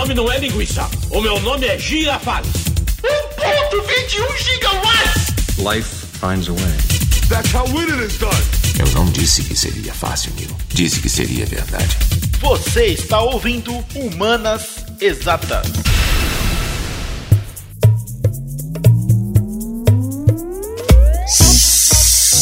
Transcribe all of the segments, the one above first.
nome não é linguiça. O meu nome é Girafales. 1.21 gigawatts! Life finds a way. That's how winning is done. Eu não disse que seria fácil, Neil. Disse que seria verdade. Você está ouvindo Humanas Exatas.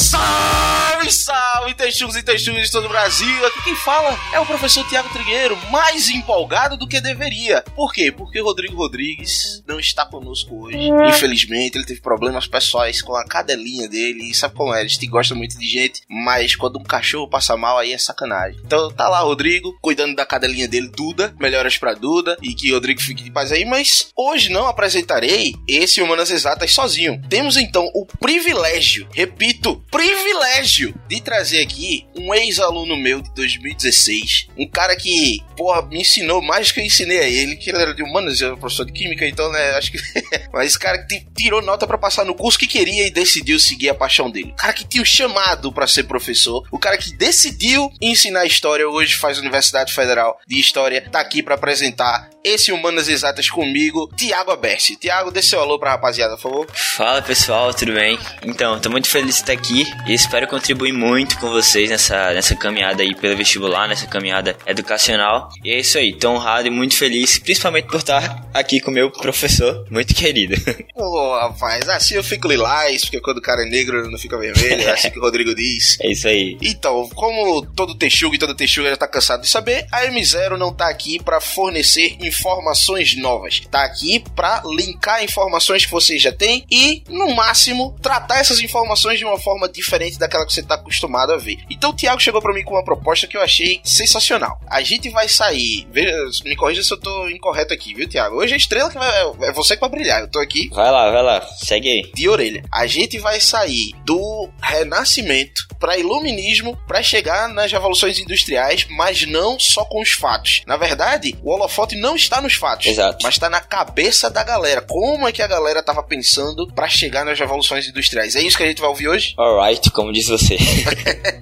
Salve, salve, texugos e texugos de todo o Brasil. Aqui quem fala é o professor Tiago Trigueiro, mais empolgado do que deveria. Por quê? Porque Rodrigo Rodrigues não está conosco hoje. Infelizmente, ele teve problemas pessoais com a cadelinha dele. E sabe como é? A gente gosta muito de gente, mas quando um cachorro passa mal, aí é sacanagem. Então tá lá, Rodrigo, cuidando da cadelinha dele, Duda. Melhoras pra Duda. E que Rodrigo fique de paz aí. Mas hoje não apresentarei esse Humanas Exatas sozinho. Temos então o privilégio, repito, privilégio de trazer aqui um ex-aluno meu de 2016. Um cara que, porra, me ensinou mais que eu ensinei a ele, que ele era de humanas, eu era professor de química, então, né, acho que. Mas esse cara que tirou nota pra passar no curso que queria e decidiu seguir a paixão dele. O cara que tinha o chamado pra ser professor, o cara que decidiu ensinar história, hoje faz Universidade Federal de História, tá aqui pra apresentar esse Humanas Exatas comigo, Tiago Aberce. Tiago, dê seu alô pra rapaziada, por favor. Fala pessoal, tudo bem? Então, tô muito feliz de estar aqui e espero contribuir muito com vocês nessa, nessa caminhada aí pelo vestibular, nessa caminhada educacional. E é isso aí, tô honrado e muito feliz, principalmente por estar aqui com o meu professor, muito querido. Ô, rapaz, assim eu fico lilás, porque quando o cara é negro não fica vermelho, é assim que o Rodrigo diz. É isso aí. Então, como todo texugo e toda texuga já tá cansado de saber, a M0 não tá aqui para fornecer informações novas. Tá aqui para linkar informações que você já tem e, no máximo, tratar essas informações de uma forma diferente daquela que você tá acostumado a ver. Então, o Thiago chegou para mim com uma proposta que eu achei sensacional. A gente vai sair, veja, me corrija se eu tô incorreto aqui, viu, Thiago? Hoje a estrela que vai, é você que vai brilhar. Eu tô aqui Vai lá, vai lá, segue aí. de orelha. A gente vai sair do renascimento para iluminismo para chegar nas revoluções industriais, mas não só com os fatos. Na verdade, o holofote não está nos fatos, Exato. mas está na cabeça da galera. Como é que a galera tava pensando para chegar nas revoluções industriais? É isso que a gente vai ouvir hoje? Alright, como diz você.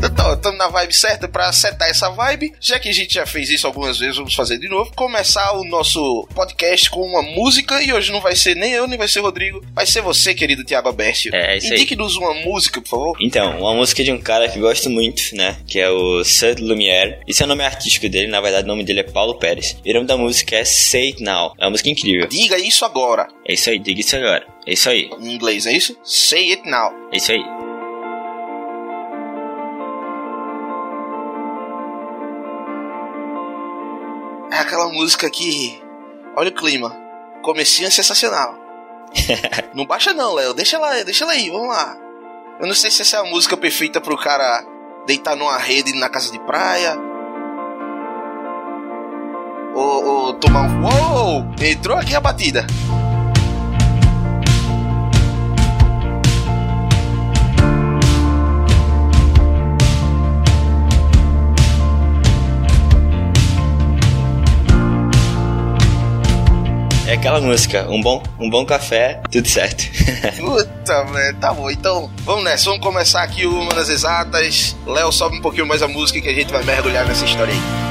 Então, estamos na vibe certa para setar essa vibe. Já que a gente já fez isso algumas vezes, vamos fazer de novo. Começar o nosso podcast com uma música. E hoje não vai ser nem eu, nem vai ser o Rodrigo. Vai ser você, querido Tiago Abércio. É, isso aí. Indique-nos uma música, por favor. Então, uma música de um cara que gosto muito, né? Que é o Sud Lumière. Esse é o nome artístico dele, na verdade o nome dele é Paulo Pérez. E o nome da música é Say It Now. É uma música incrível. Diga isso agora. É isso aí, diga isso agora. É isso aí, Em inglês, é isso? Say it now. é isso aí. Aquela música que. Olha o clima. Comecinho é sensacional. não baixa não, Léo. Deixa ela, deixa ela aí, vamos lá. Eu não sei se essa é a música perfeita pro cara deitar numa rede na casa de praia. Ou, ou tomar um. Uou! Entrou aqui a batida. É aquela música, um bom, um bom café, tudo certo. Puta, velho, tá bom. Então, vamos nessa. Vamos começar aqui o Manas Exatas. Léo, sobe um pouquinho mais a música que a gente vai mergulhar nessa história aí.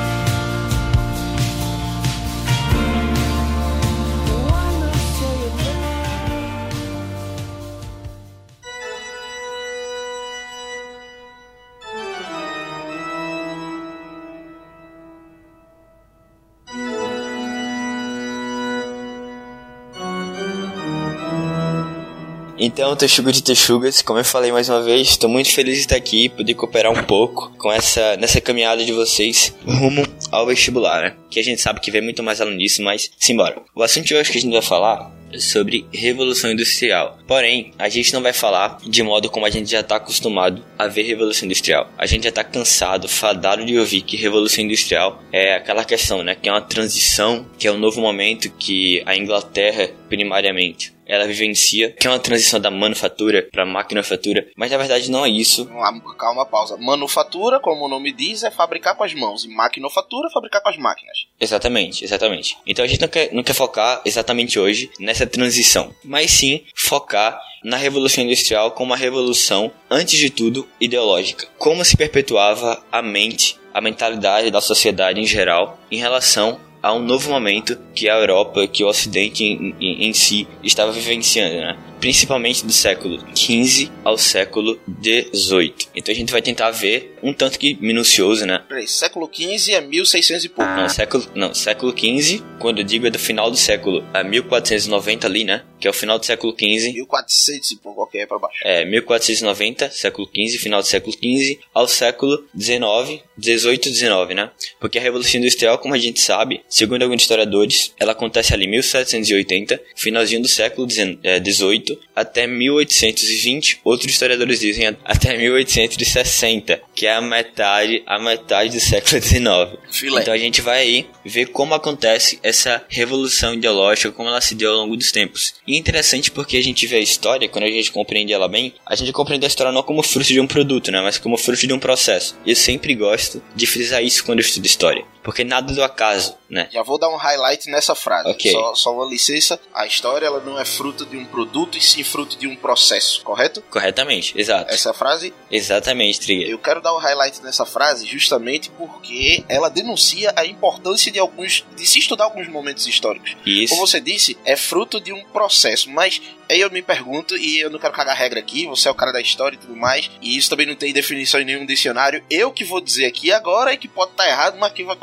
Então, Texugo de Texugas, como eu falei mais uma vez, estou muito feliz de estar aqui e poder cooperar um pouco com essa nessa caminhada de vocês rumo ao vestibular, né? Que a gente sabe que vem muito mais além disso, mas simbora. O assunto de hoje que a gente vai falar é sobre revolução industrial. Porém, a gente não vai falar de modo como a gente já está acostumado a ver revolução industrial. A gente já está cansado, fadado de ouvir que revolução industrial é aquela questão, né? Que é uma transição, que é um novo momento que a Inglaterra, primariamente, ela vivencia, que é uma transição da manufatura para maquinofatura, mas na verdade não é isso. Calma, pausa. Manufatura, como o nome diz, é fabricar com as mãos. E maquinofatura, fabricar com as máquinas. Exatamente, exatamente. Então a gente não quer, não quer focar exatamente hoje nessa transição, mas sim focar na Revolução Industrial como uma revolução, antes de tudo, ideológica. Como se perpetuava a mente a mentalidade da sociedade em geral em relação a um novo momento que a Europa, que o Ocidente em, em, em si estava vivenciando, né? principalmente do século XV ao século XVIII. Então a gente vai tentar ver um tanto que minucioso, né? Peraí, século XV é 1600 e pouco. Não, século, não, século XV, quando eu digo é do final do século a 1490 ali, né? Que é o final do século XV. 1400 e pouco, ok, é pra baixo. É, 1490, século XV, final do século XV, ao século XIX, 18 19, né? Porque a Revolução Industrial, como a gente sabe, segundo alguns historiadores, ela acontece ali em 1780, finalzinho do século XVIII até 1820, outros historiadores dizem até 1860, que é a metade, a metade do século XIX. Filé. Então a gente vai aí ver como acontece essa revolução ideológica, como ela se deu ao longo dos tempos. E é interessante porque a gente vê a história, quando a gente compreende ela bem, a gente compreende a história não como fruto de um produto, né, mas como fruto de um processo. E eu sempre gosto de frisar isso quando eu estudo história, porque nada do acaso, né? Já vou dar um highlight nessa frase. Ok. Só, só uma licença. A história ela não é fruto de um produto e sim fruto de um processo, correto? Corretamente, exato. Essa frase, Exatamente, Trigger. eu quero dar um highlight nessa frase justamente porque ela denuncia a importância de alguns de se estudar alguns momentos históricos. Isso. Como você disse, é fruto de um processo, mas aí eu me pergunto, e eu não quero cagar regra aqui, você é o cara da história e tudo mais, e isso também não tem definição em nenhum dicionário. Eu que vou dizer aqui agora e que pode estar errado, mas que vai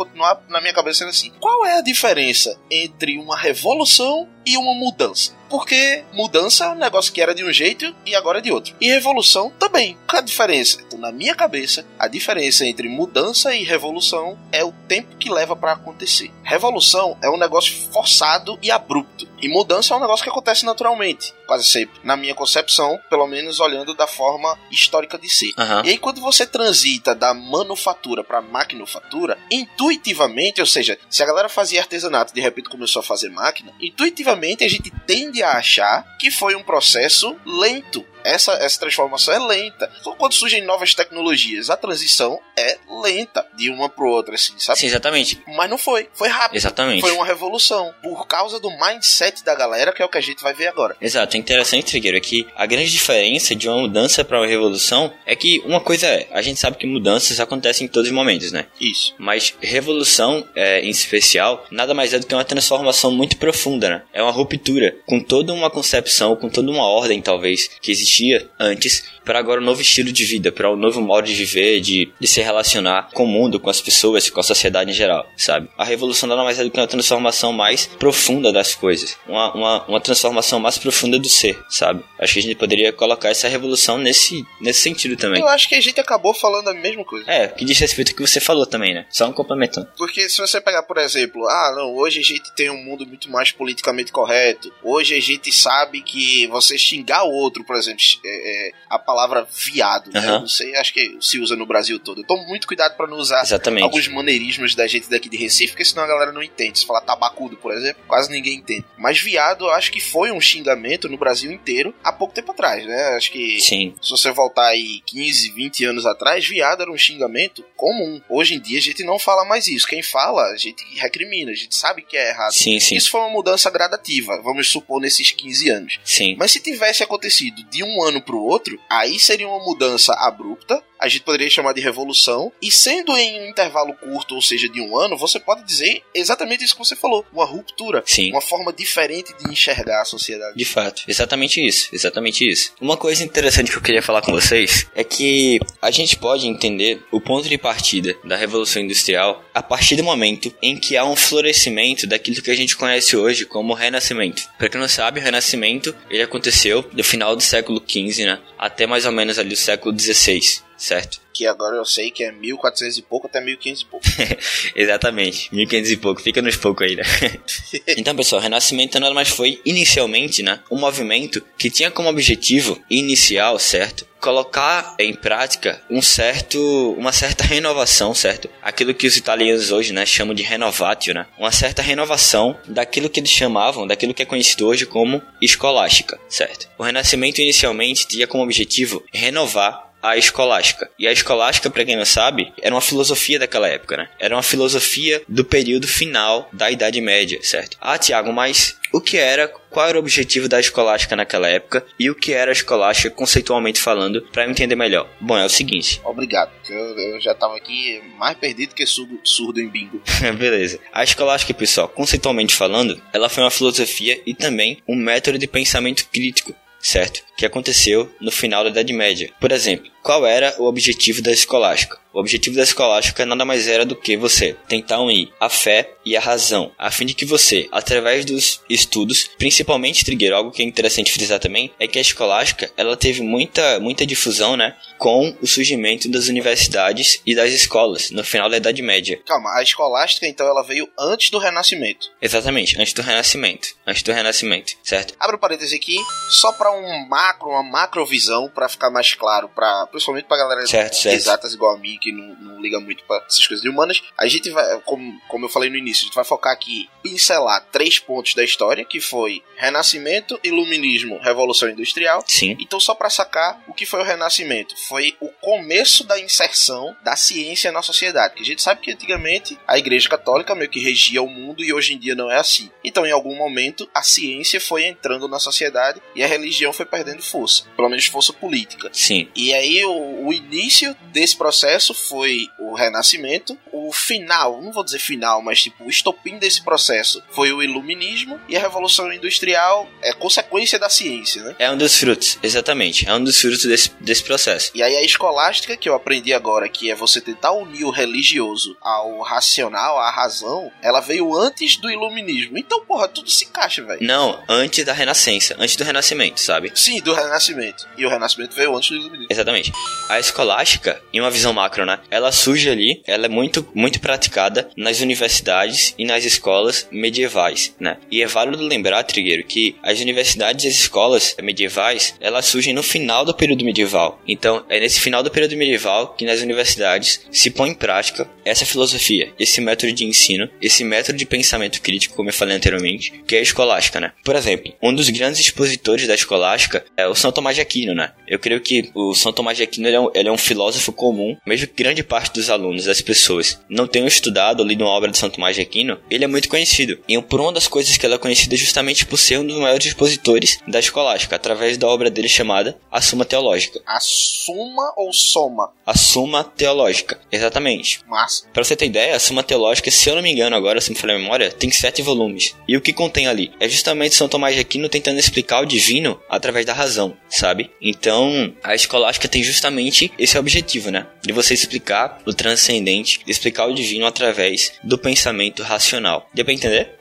na minha cabeça sendo assim. Qual é a diferença entre uma revolução e uma mudança? Porque mudança é um negócio que era de um jeito e agora é de outro. E revolução também. Qual é a diferença? Então, na minha cabeça, a diferença entre mudança e revolução é o tempo que leva para acontecer. Revolução é um negócio forçado e abrupto. E mudança é um negócio que acontece naturalmente, quase sempre. Na minha concepção, pelo menos olhando da forma histórica de ser. Aham. E aí, quando você transita da manufatura para maquinofatura, intuitivamente, ou seja, se a galera fazia artesanato e de repente começou a fazer máquina, intuitivamente a gente tende a achar que foi um processo lento. Essa, essa transformação é lenta. Então, quando surgem novas tecnologias, a transição é lenta de uma para outra, assim, sabe? Sim, exatamente. Mas não foi, foi rápido. Exatamente. Foi uma revolução. Por causa do mindset da galera, que é o que a gente vai ver agora. Exato, é interessante, Trigueiro, que a grande diferença de uma mudança para uma revolução é que uma coisa é, a gente sabe que mudanças acontecem em todos os momentos, né? Isso. Mas revolução, é, em especial, nada mais é do que uma transformação muito profunda, né? É uma ruptura com toda uma concepção, com toda uma ordem, talvez, que existia antes, para agora um novo estilo de vida, para um novo modo de viver, de, de se relacionar com o mundo, com as pessoas, com a sociedade em geral, sabe? A revolução nada mais é do que uma transformação mais profunda das coisas, uma, uma, uma transformação mais profunda do ser, sabe? Acho que a gente poderia colocar essa revolução nesse, nesse sentido também. Eu acho que a gente acabou falando a mesma coisa. É, que diz respeito ao que você falou também, né? Só um complementando. Porque se você pegar, por exemplo, ah, não, hoje a gente tem um mundo muito mais politicamente correto. Hoje a gente sabe que você xingar o outro, por exemplo, é, é, a palavra viado, né? Não sei, acho que se usa no Brasil todo. Eu tomo muito cuidado pra não usar Exatamente. alguns maneirismos da gente daqui de Recife, porque senão a galera não entende. Se falar tabacudo, por exemplo, quase ninguém entende. Mas viado, eu acho que foi um xingamento no Brasil inteiro há pouco tempo atrás, né? Acho que Sim. se você voltar aí 15, 20 anos atrás, viado era um xingamento comum. Hoje em dia a gente não fala mais isso. Quem fala, a gente recrimina, a gente sabe que é errado. Sim, sim. Isso foi uma mudança gradativa, vamos supor, nesses 15 anos. Sim. Mas se tivesse acontecido de um ano pro outro, aí seria uma mudança abrupta, a gente poderia chamar de revolução, e sendo em um intervalo curto, ou seja, de um ano, você pode dizer exatamente isso que você falou, uma ruptura, Sim. uma forma diferente de enxergar a sociedade. De fato, exatamente isso, exatamente isso. Uma coisa interessante que eu queria falar com vocês é que a gente pode entender o ponto de partida da Revolução Industrial a partir do momento em que há um florescimento daquilo que a gente conhece hoje como Renascimento. Pra quem não sabe, o Renascimento ele aconteceu do final do século XV, né, até mais ou menos ali o século XVI, certo? Que agora eu sei que é 1400 e pouco até 1500 e pouco. Exatamente, 1500 e pouco, fica nos poucos aí, né? então, pessoal, o Renascimento nada mais foi, inicialmente, né, um movimento que tinha como objetivo inicial, certo? Colocar em prática um certo, uma certa renovação, certo? Aquilo que os italianos hoje, né, chamam de renovatio, né? Uma certa renovação daquilo que eles chamavam, daquilo que é conhecido hoje como escolástica, certo? O Renascimento inicialmente tinha como objetivo renovar a escolástica. E a escolástica, para quem não sabe, era uma filosofia daquela época, né? Era uma filosofia do período final da Idade Média, certo? Ah, Tiago, mas o que era, qual era o objetivo da escolástica naquela época e o que era a escolástica conceitualmente falando, para eu entender melhor. Bom, é o seguinte. Obrigado, eu, eu já tava aqui mais perdido que surdo, surdo em bingo. Beleza. A escolástica, pessoal, conceitualmente falando, ela foi uma filosofia e também um método de pensamento crítico certo? Que aconteceu no final da Idade Média. Por exemplo, qual era o objetivo da escolástica? O objetivo da escolástica nada mais era do que você tentar unir a fé e a razão, a fim de que você, através dos estudos, principalmente Trigueiro, algo que é interessante frisar também, é que a escolástica ela teve muita, muita difusão, né, com o surgimento das universidades e das escolas no final da Idade Média. Calma, a escolástica então ela veio antes do Renascimento. Exatamente, antes do Renascimento, antes do Renascimento, certo? Abre um parêntese aqui, só para um macro, uma macrovisão, para ficar mais claro, para principalmente para galera certo, certo. exatas igual a mim que não, não liga muito para essas coisas humanas. A gente vai, como, como eu falei no início, a gente vai focar aqui, pincelar três pontos da história, que foi Renascimento, Iluminismo, Revolução Industrial. Sim. Então, só para sacar o que foi o Renascimento, foi o começo da inserção da ciência na sociedade. Que a gente sabe que antigamente a Igreja Católica meio que regia o mundo e hoje em dia não é assim. Então, em algum momento, a ciência foi entrando na sociedade e a religião foi perdendo força, pelo menos força política. Sim. E aí o, o início desse processo foi o Renascimento, o final, não vou dizer final, mas tipo o estopim desse processo foi o Iluminismo e a Revolução Industrial é consequência da ciência, né? É um dos frutos, exatamente. É um dos frutos desse, desse processo. E aí a escolástica que eu aprendi agora, que é você tentar unir o religioso ao racional, à razão, ela veio antes do Iluminismo. Então, porra, tudo se encaixa, velho. Não, antes da Renascença, antes do Renascimento, sabe? Sim, do Renascimento. E o Renascimento veio antes do Iluminismo. Exatamente. A escolástica, em uma visão macro, né? Ela surge ali, ela é muito, muito praticada nas universidades e nas escolas medievais, né? E é válido lembrar, Trigueiro, que as universidades e as escolas medievais, elas surgem no final do período medieval. Então, é nesse final do período medieval que nas universidades se põe em prática essa filosofia, esse método de ensino, esse método de pensamento crítico, como eu falei anteriormente, que é a escolástica, né? Por exemplo, um dos grandes expositores da escolástica é o São Tomás de Aquino, né? Eu creio que o São Tomás de Aquino ele é, um, ele é um filósofo comum, mesmo que grande parte dos alunos, das pessoas, não tenham estudado ou lido uma obra de São Tomás de Aquino, ele é muito conhecido. E por uma das coisas que ele é conhecido é justamente por ser um dos maiores expositores da escolástica, através da obra dele chamada A Suma Teológica. A Suma ou Soma? A Suma Teológica, exatamente. Massa. Pra você ter ideia, a Suma Teológica, se eu não me engano agora, se me falei a memória, tem sete volumes. E o que contém ali? É justamente São Tomás de Aquino tentando explicar o divino através da razão, sabe? Então, a escolástica tem justamente esse objetivo, né? De você explicar o transcendente, explicar o divino através do pensamento racional. Deu pra entender?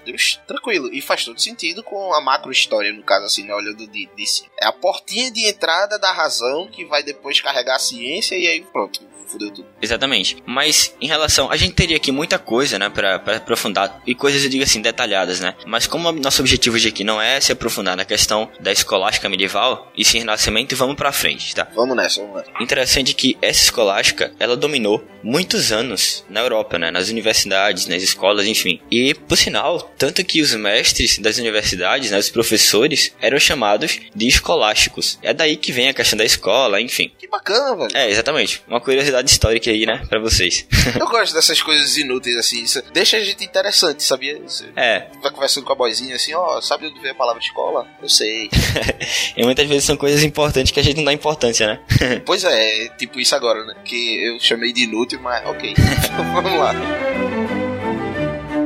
Tranquilo. E faz todo sentido com a macro história, no caso, assim, né? Olhando de, de cima. É a portinha de entrada da razão que vai depois carregar a ciência e aí pronto fudeu tudo. Exatamente. Mas em relação. A gente teria aqui muita coisa, né, pra, pra aprofundar. E coisas, eu digo assim, detalhadas, né? Mas como nosso objetivo de aqui não é se aprofundar na questão da escolástica medieval e sim renascimento, vamos pra frente, tá? Vamos nessa, vamos nessa. Interessante que essa escolástica, ela dominou muitos anos na Europa, né? Nas universidades, nas escolas, enfim. E, por sinal, tanto que os mestres das universidades, né, os professores, eram chamados de escolásticos. É daí que vem a questão da escola, enfim. Que bacana, velho. É, exatamente. Uma curiosidade histórica aí, né, pra vocês. Eu gosto dessas coisas inúteis, assim. Isso deixa a gente interessante, sabia? Você é. vai conversando com a boizinha assim, ó, oh, sabe onde vem a palavra escola? Eu sei. e muitas vezes são coisas importantes que a gente não dá importância, né? pois é, tipo isso agora, né? Que eu chamei de inútil, mas ok. Vamos lá.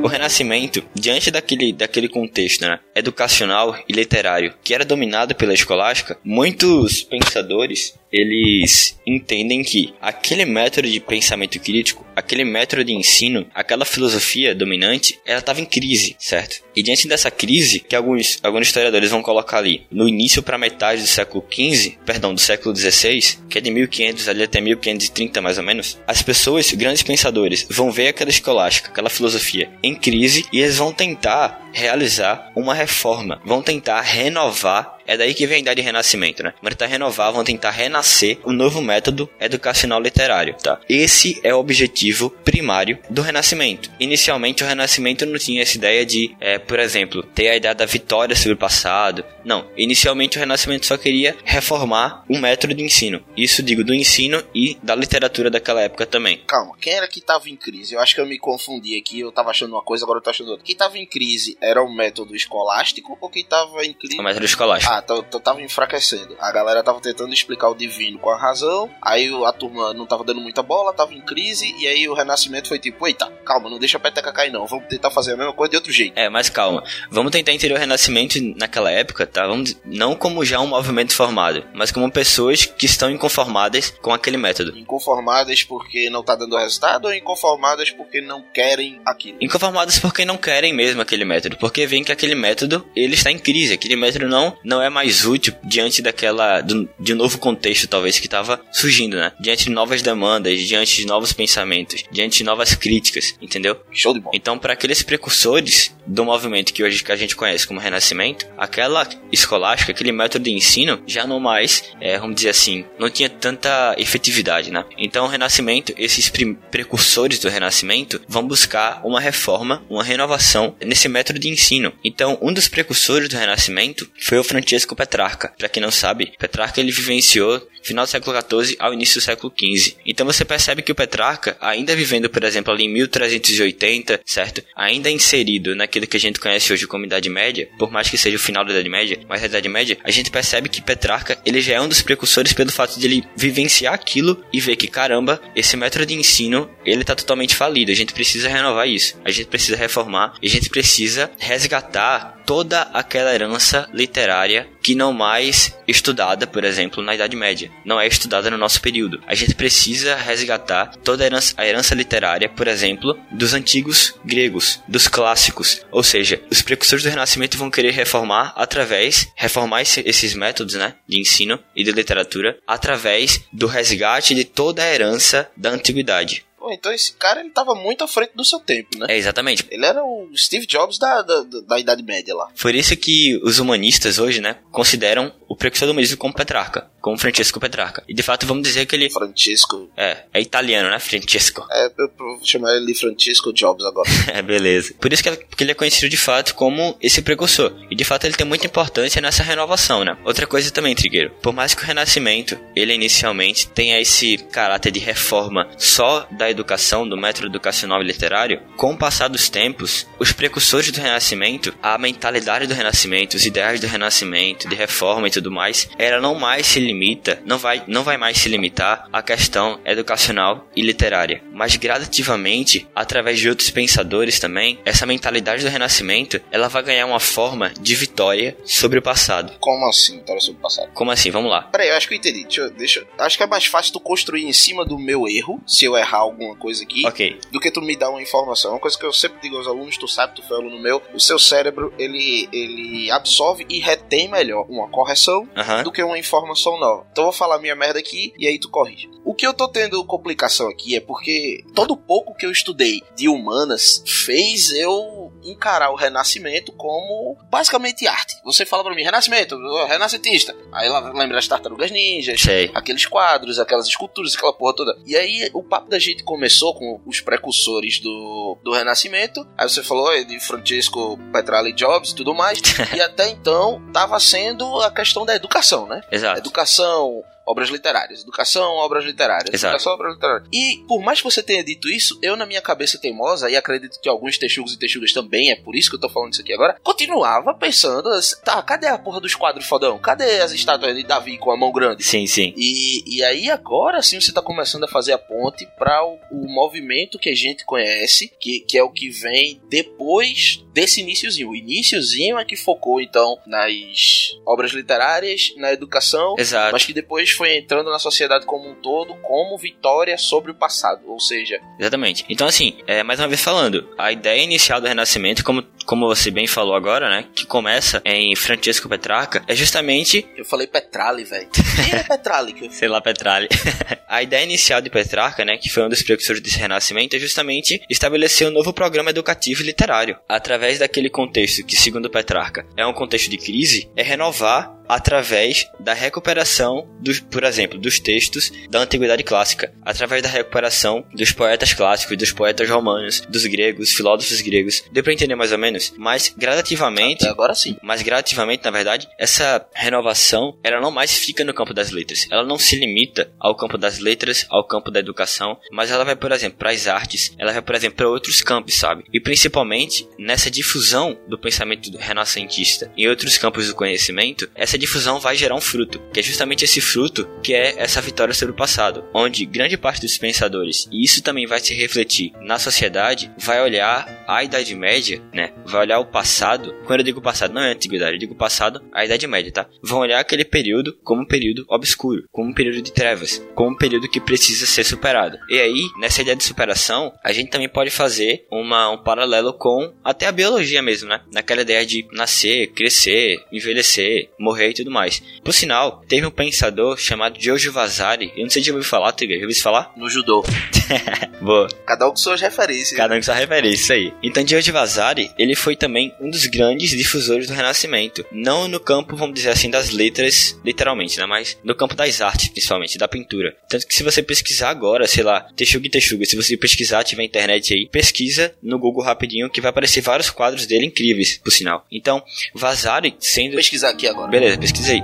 O Renascimento, diante daquele, daquele contexto né, educacional e literário que era dominado pela escolástica, muitos pensadores eles entendem que aquele método de pensamento crítico, aquele método de ensino, aquela filosofia dominante, ela estava em crise, certo? E diante dessa crise, que alguns, alguns historiadores vão colocar ali, no início para metade do século XV, perdão, do século XVI, que é de 1500 ali até 1530 mais ou menos, as pessoas, grandes pensadores, vão ver aquela escolástica, aquela filosofia em crise e eles vão tentar realizar uma reforma, vão tentar renovar É daí que vem a ideia de renascimento, né? Vamos tentar renovar, vamos tentar renascer o novo método educacional literário, tá? Esse é o objetivo primário do renascimento. Inicialmente, o renascimento não tinha essa ideia de, é, por exemplo, ter a ideia da vitória sobre o passado. Não. Inicialmente, o renascimento só queria reformar o método de ensino. Isso digo do ensino e da literatura daquela época também. Calma, quem era que tava em crise? Eu acho que eu me confundi aqui, eu tava achando uma coisa, agora eu tô achando outra. Quem tava em crise era o método escolástico ou quem tava em crise? O método escolástico. Ah, então tava enfraquecendo. A galera tava tentando explicar o divino com a razão, aí a turma não tava dando muita bola, tava em crise, e aí o renascimento foi tipo, eita, calma, não deixa a peteca cair não, vamos tentar fazer a mesma coisa de outro jeito. É, mas calma. Vamos tentar entender o Renascimento naquela época, tá? Vamos não como já um movimento formado, mas como pessoas que estão inconformadas com aquele método. Inconformadas porque não tá dando resultado ou inconformadas porque não querem aquilo? Inconformadas porque não querem mesmo aquele método, porque veem que aquele método ele está em crise, aquele método não não é mais útil diante daquela do, de um novo contexto talvez que estava surgindo, né? Diante de novas demandas, diante de novos pensamentos, diante de novas críticas, entendeu? Show de bola. Então, para aqueles precursores do movimento que hoje que a gente conhece como Renascimento, aquela escolástica, aquele método de ensino já não mais, é, vamos dizer assim, não tinha tanta efetividade, né? Então, o Renascimento, esses precursores do Renascimento vão buscar uma reforma, uma renovação nesse método de ensino. Então, um dos precursores do Renascimento foi o Francesco Petrarca. Para quem não sabe, Petrarca ele vivenciou final do século XIV ao início do século XV. Então você percebe que o Petrarca, ainda vivendo, por exemplo, ali em 1380, certo? Ainda inserido naquilo que a gente conhece hoje como Idade Média, por mais que seja o final da Idade Média, mas a Idade Média, a gente percebe que Petrarca, ele já é um dos precursores pelo fato de ele vivenciar aquilo e ver que, caramba, esse método de ensino, ele tá totalmente falido. A gente precisa renovar isso. A gente precisa reformar. A gente precisa resgatar toda aquela herança literária que não mais estudada, por exemplo, na Idade Média. Não é estudada no nosso período. A gente precisa resgatar toda a herança, a herança literária, por exemplo, dos antigos gregos, dos clássicos. Ou seja, os precursores do Renascimento vão querer reformar através, reformar esse, esses métodos, né, de ensino e de literatura através do resgate de toda a herança da antiguidade. Pô, então esse cara ele tava muito à frente do seu tempo, né? É, exatamente. Ele era o Steve Jobs da, da, da Idade Média lá. Por isso que os humanistas hoje, né, consideram o precursor do humanismo como Petrarca, como Francesco Petrarca. E de fato vamos dizer que ele... Francesco. É, é italiano, né, Francesco? É, eu vou chamar ele de Francesco Jobs agora. é, beleza. Por isso que ele, que ele é conhecido de fato como esse precursor. E de fato ele tem muita importância nessa renovação, né? Outra coisa também, Trigueiro. Por mais que o Renascimento, ele inicialmente tenha esse caráter de reforma só da educação, do método educacional e literário, com o passar dos tempos, os precursores do Renascimento, a mentalidade do Renascimento, os ideais do Renascimento, de reforma e tudo mais, ela não mais se limita, não vai, não vai mais se limitar à questão educacional e literária, mas gradativamente, através de outros pensadores também, essa mentalidade do Renascimento, ela vai ganhar uma forma de vitória sobre o passado. Como assim, vitória sobre o passado? Como assim? Vamos lá. Peraí, eu acho que eu entendi. Deixa, eu- deixa, eu- acho que é mais fácil tu construir em cima do meu erro, se eu errar alguma coisa aqui, Ok. do que tu me dar uma informação. Uma coisa que eu sempre digo aos alunos, tu sabe, tu foi aluno meu, o seu cérebro, ele, ele absorve e retém melhor uma correção Aham. do que uma informação nova. Então eu vou falar minha merda aqui e aí tu corrige. O que eu tô tendo complicação aqui é porque todo pouco que eu estudei de humanas fez eu encarar o Renascimento como basicamente arte. Você fala pra mim, Renascimento, renascentista. Aí lá lembra as tartarugas ninjas, Sei. aqueles quadros, aquelas esculturas, aquela porra toda. E aí o papo da gente começou com os precursores do, do Renascimento. Aí você falou de Francesco Petralli Jobs e tudo mais. e até então tava sendo a questão da educação, né? Exato. Educação, obras literárias. Educação, obras literárias. Exato. Educação, obras literárias. E por mais que você tenha dito isso, eu na minha cabeça teimosa, e acredito que alguns texugos e texugas também, é por isso que eu tô falando isso aqui agora, continuava pensando, assim, tá, cadê a porra dos quadros fodão? Cadê as estátuas de Davi com a mão grande? Sim, sim. E, e aí agora sim você tá começando a fazer a ponte para o, o movimento que a gente conhece, que, que é o que vem depois desse iníciozinho. O iníciozinho é que focou então nas obras literárias, na educação, Exato. mas que depois foi entrando na sociedade como um todo como vitória sobre o passado. Ou seja, Exatamente. Então, assim, é, mais uma vez falando, a ideia inicial do Renascimento, como, como você bem falou agora, né? Que começa em Francesco Petrarca, é justamente. Eu falei Petrali, velho. Quem é Petrali? Que eu- Sei lá, Petralli. a ideia inicial de Petrarca, né, que foi um dos precursores desse renascimento, é justamente estabelecer um novo programa educativo e literário. Através daquele contexto que, segundo Petrarca, é um contexto de crise, é renovar através da recuperação, dos, por exemplo, dos textos da Antiguidade Clássica, através da recuperação dos poetas clássicos, dos poetas romanos, dos gregos, filósofos gregos. Deu pra entender mais ou menos? Mas gradativamente, Até agora sim. mas gradativamente, na verdade, essa renovação, ela não mais fica no campo das letras. Ela não se limita ao campo das letras, ao campo da educação, mas ela vai, por exemplo, para as artes, ela vai, por exemplo, para outros campos, sabe? E principalmente nessa difusão do pensamento renascentista em outros campos do conhecimento, essa difusão vai gerar um fruto, que é justamente esse fruto que é essa vitória sobre o passado, onde grande parte dos pensadores, e isso também vai se refletir na sociedade, vai olhar a Idade Média, né? Vai olhar o passado. Quando eu digo passado, não é a antiguidade, eu digo passado, a Idade Média, tá? Vão olhar aquele período como um período obscuro, como um período de trevas, como um período que precisa ser superado. E aí, nessa ideia de superação, a gente também pode fazer uma, um paralelo com até a biologia mesmo, né? Naquela ideia de nascer, crescer, envelhecer, morrer e tudo mais. Por sinal, teve um pensador chamado Giorgio Vasari, eu não sei se já ouviu falar, Trigger, já ouviu falar? No judô. Boa. Cada um com suas referências. Cada um com sua referência, isso aí. Então, Giorgio Vasari, ele foi também um dos grandes difusores do Renascimento. Não no campo, vamos dizer assim, das letras, literalmente, né? Mas no campo das artes, principalmente, da pintura. Tanto que se você pesquisar agora, sei lá, Texuga e Texuga, se você pesquisar, tiver internet aí, pesquisa no Google rapidinho que vai aparecer vários quadros dele incríveis, por sinal. Então, Vasari sendo... Vou pesquisar aqui agora. Beleza, pesquisa aí.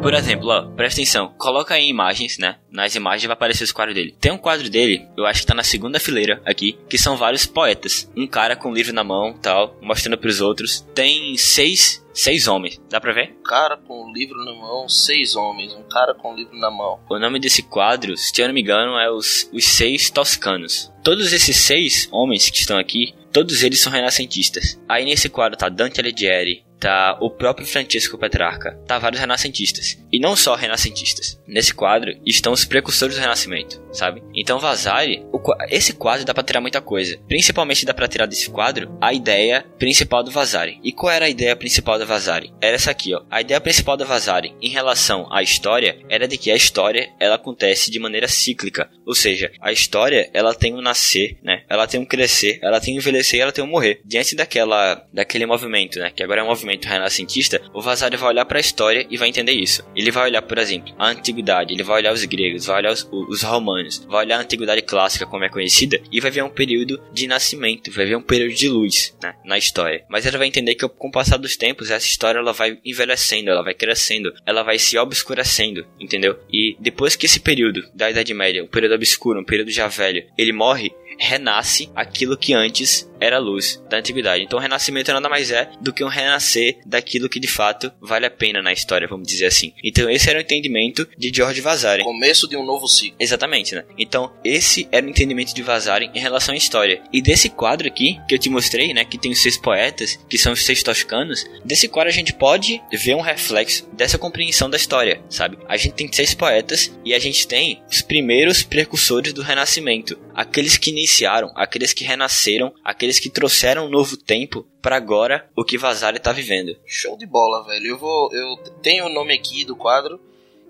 Por exemplo, ó, presta atenção, coloca aí imagens, né? Nas imagens vai aparecer os quadros dele. Tem um quadro dele, eu acho que tá na segunda fileira aqui, que são vários poetas. Um cara com um livro na mão, tal, mostrando pros outros. Tem seis, seis homens, dá pra ver? Um cara com um livro na mão, seis homens. Um cara com um livro na mão. O nome desse quadro, se eu não me engano, é os, os Seis Toscanos. Todos esses seis homens que estão aqui, todos eles são renascentistas. Aí nesse quadro tá Dante Alighieri, tá o próprio Francisco Petrarca, tá vários renascentistas. E não só renascentistas. Nesse quadro estão os precursores do renascimento, sabe? Então Vasari, o esse quadro dá pra tirar muita coisa. Principalmente dá pra tirar desse quadro a ideia principal do Vasari. E qual era a ideia principal da Vasari? Era essa aqui, ó. A ideia principal da Vasari em relação à história era de que a história ela acontece de maneira cíclica, ou seja, a história ela tem um nascer, né? Ela tem um crescer, ela tem um envelhecer, ela tem um morrer. Diante daquela daquele movimento, né? Que agora é um movimento renascentista, o Vasari vai olhar para a história e vai entender isso. Ele vai olhar, por exemplo, a antiguidade, ele vai olhar os gregos, vai olhar os, os romanos, vai olhar a antiguidade clássica como é conhecida e vai ver um período de nascimento, vai ver um período de luz, né? Na história. Mas ele vai entender que com o passar dos tempos essa história ela vai envelhecendo, ela vai crescendo, ela vai se obscurecendo, entendeu? E depois que esse período da Idade Média, um período obscuro, um período já velho, ele morre, renasce aquilo que antes era luz da antiguidade. Então o renascimento nada mais é do que um renascer daquilo que de fato vale a pena na história, vamos dizer assim. Então esse era o entendimento de George Vasari. Começo de um novo ciclo. Exatamente, né? Então, esse era o entendimento de Vasari em relação à história. E desse quadro aqui, que eu te mostrei, né? Que tem os seis poetas, que são os seis toscanos. Desse quadro a gente pode ver um reflexo dessa compreensão da história, sabe? A gente tem seis poetas e a gente tem os primeiros precursores do Renascimento. Aqueles que iniciaram, aqueles que renasceram, aqueles que trouxeram um novo tempo para agora o que Vasari tá vivendo. Show de bola, velho. Eu vou. Eu tenho o nome aqui do quadro,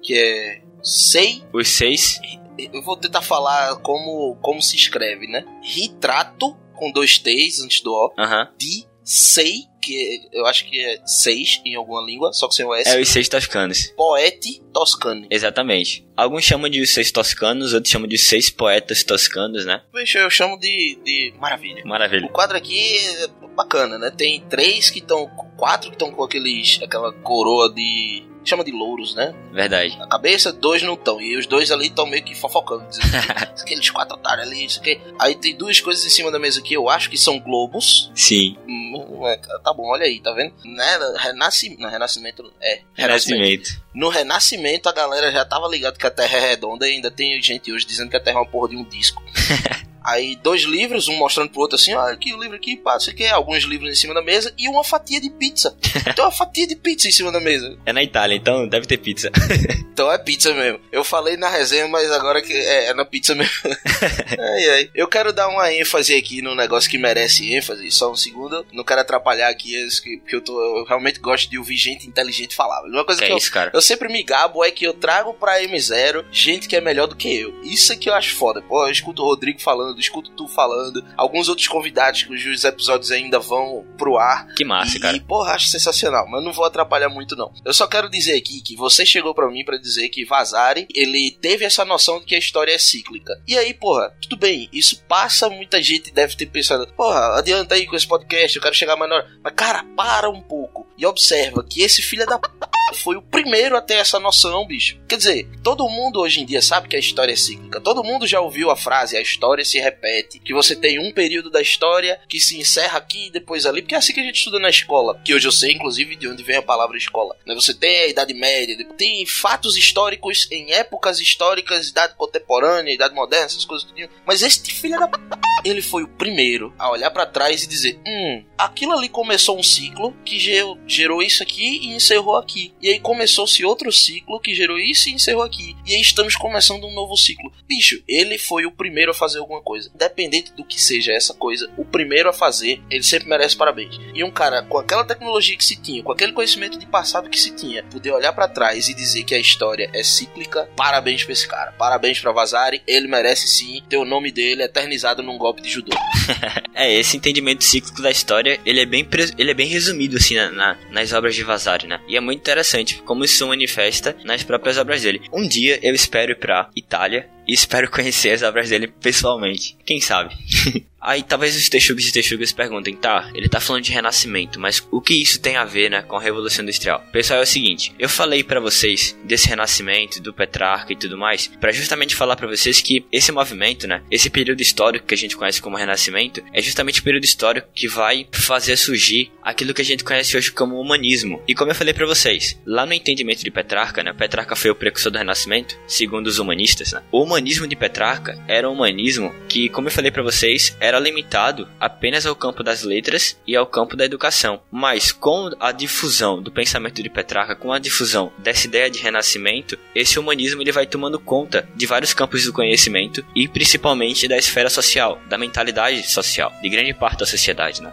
que é Sei. Os seis Eu vou tentar falar como, como se escreve, né? Retrato, com dois T's antes do O, Aham. de Sei, que eu acho que é seis em alguma língua, só que sem o S. É os seis toscanos. Poete Toscane. Exatamente. Alguns chamam de os seis toscanos, outros chamam de os seis poetas toscanos, né? Veja, eu chamo de, de maravilha. Maravilha. O quadro aqui é bacana, né? Tem três que estão. Quatro que estão com aqueles. aquela coroa de. Chama de louros, né? Verdade. Na cabeça, dois não estão. E os dois ali estão meio que fofocando. Dizendo que aqueles quatro otários ali, isso aqui. Aí tem duas coisas em cima da mesa aqui, eu acho que são globos. Sim. Hum, é, tá bom, olha aí, tá vendo? Né? Renasci... Não, renascimento. É. Renascimento. No Renascimento, a galera já tava ligado que a Terra é redonda e ainda tem gente hoje dizendo que a Terra é uma porra de um disco. Aí dois livros, um mostrando pro outro assim, olha aqui o livro aqui, pá, você quer alguns livros em cima da mesa e uma fatia de pizza. Tem uma fatia de pizza em cima da mesa. É na Itália, então deve ter pizza. Então é pizza mesmo. Eu falei na resenha, mas agora que é, é na pizza mesmo. ai, ai. Eu quero dar uma ênfase aqui no negócio que merece ênfase, só um segundo. Não quero atrapalhar aqui, porque eu, tô, eu realmente gosto de ouvir gente inteligente falar. Uma coisa Que que, é eu, isso, cara? eu sempre me gabo é que eu trago pra M0 gente que é melhor do que eu. Isso é que eu acho foda. Pô, eu escuto o Rodrigo falando, escuto tu falando, alguns outros convidados cujos episódios ainda vão pro ar. Que massa, e, cara. E, porra, acho sensacional, mas não vou atrapalhar muito, não. Eu só quero dizer aqui que você chegou pra mim pra dizer que Vazari, ele teve essa noção de que a história é cíclica. E aí, porra, tudo bem, isso passa, muita gente deve ter pensado, porra, adianta aí com esse podcast, eu quero chegar mais na hora. Mas, cara, para um pouco e observa que esse filho da p... foi o primeiro a ter essa noção, bicho. Quer dizer, todo mundo hoje em dia sabe que a história é cíclica. Todo mundo já ouviu a frase, a história se repete. Que você tem um período da história que se encerra aqui e depois ali. Porque é assim que a gente estuda na escola. Que hoje eu sei, inclusive, de onde vem a palavra escola. Né? Você tem a Idade Média, tem fatos históricos em épocas históricas, Idade Contemporânea, Idade Moderna, essas coisas tudinho. Mas este filho da p... ele foi o primeiro a olhar pra trás e dizer: Hum, aquilo ali começou um ciclo que gerou, gerou isso aqui e encerrou aqui. E aí começou-se outro ciclo que gerou isso e encerrou aqui. E aí estamos começando um novo ciclo. Bicho, ele foi o primeiro a fazer alguma. Independente do que seja essa coisa, o primeiro a fazer, ele sempre merece parabéns. E um cara com aquela tecnologia que se tinha, com aquele conhecimento de passado que se tinha, poder olhar pra trás e dizer que a história é cíclica, parabéns pra esse cara. Parabéns pra Vazari, ele merece sim ter o nome dele eternizado num golpe de judô. É, esse entendimento cíclico da história, ele é bem, ele é bem resumido, assim, na, na- nas obras de Vasari, né? E é muito interessante como isso se manifesta nas próprias obras dele. Um dia eu espero ir pra Itália e espero conhecer as obras dele pessoalmente. Quem sabe? Aí talvez os texugos e texugas perguntem, tá, ele tá falando de renascimento, mas o que isso tem a ver, né, com a Revolução Industrial? Pessoal, é o seguinte, eu falei pra vocês desse renascimento, do Petrarca e tudo mais, pra justamente falar pra vocês que esse movimento, né, esse período histórico que a gente conhece como renascimento, é justamente o período histórico que vai fazer surgir aquilo que a gente conhece hoje como humanismo. E como eu falei pra vocês, lá no entendimento de Petrarca, né, Petrarca foi o precursor do renascimento, segundo os humanistas, né? O humanismo de Petrarca era um humanismo que, como eu falei pra vocês, era limitado apenas ao campo das letras e ao campo da educação. Mas com a difusão do pensamento de Petrarca, com a difusão dessa ideia de renascimento, esse humanismo ele vai tomando conta de vários campos do conhecimento e principalmente da esfera social, da mentalidade social, de grande parte da sociedade, né?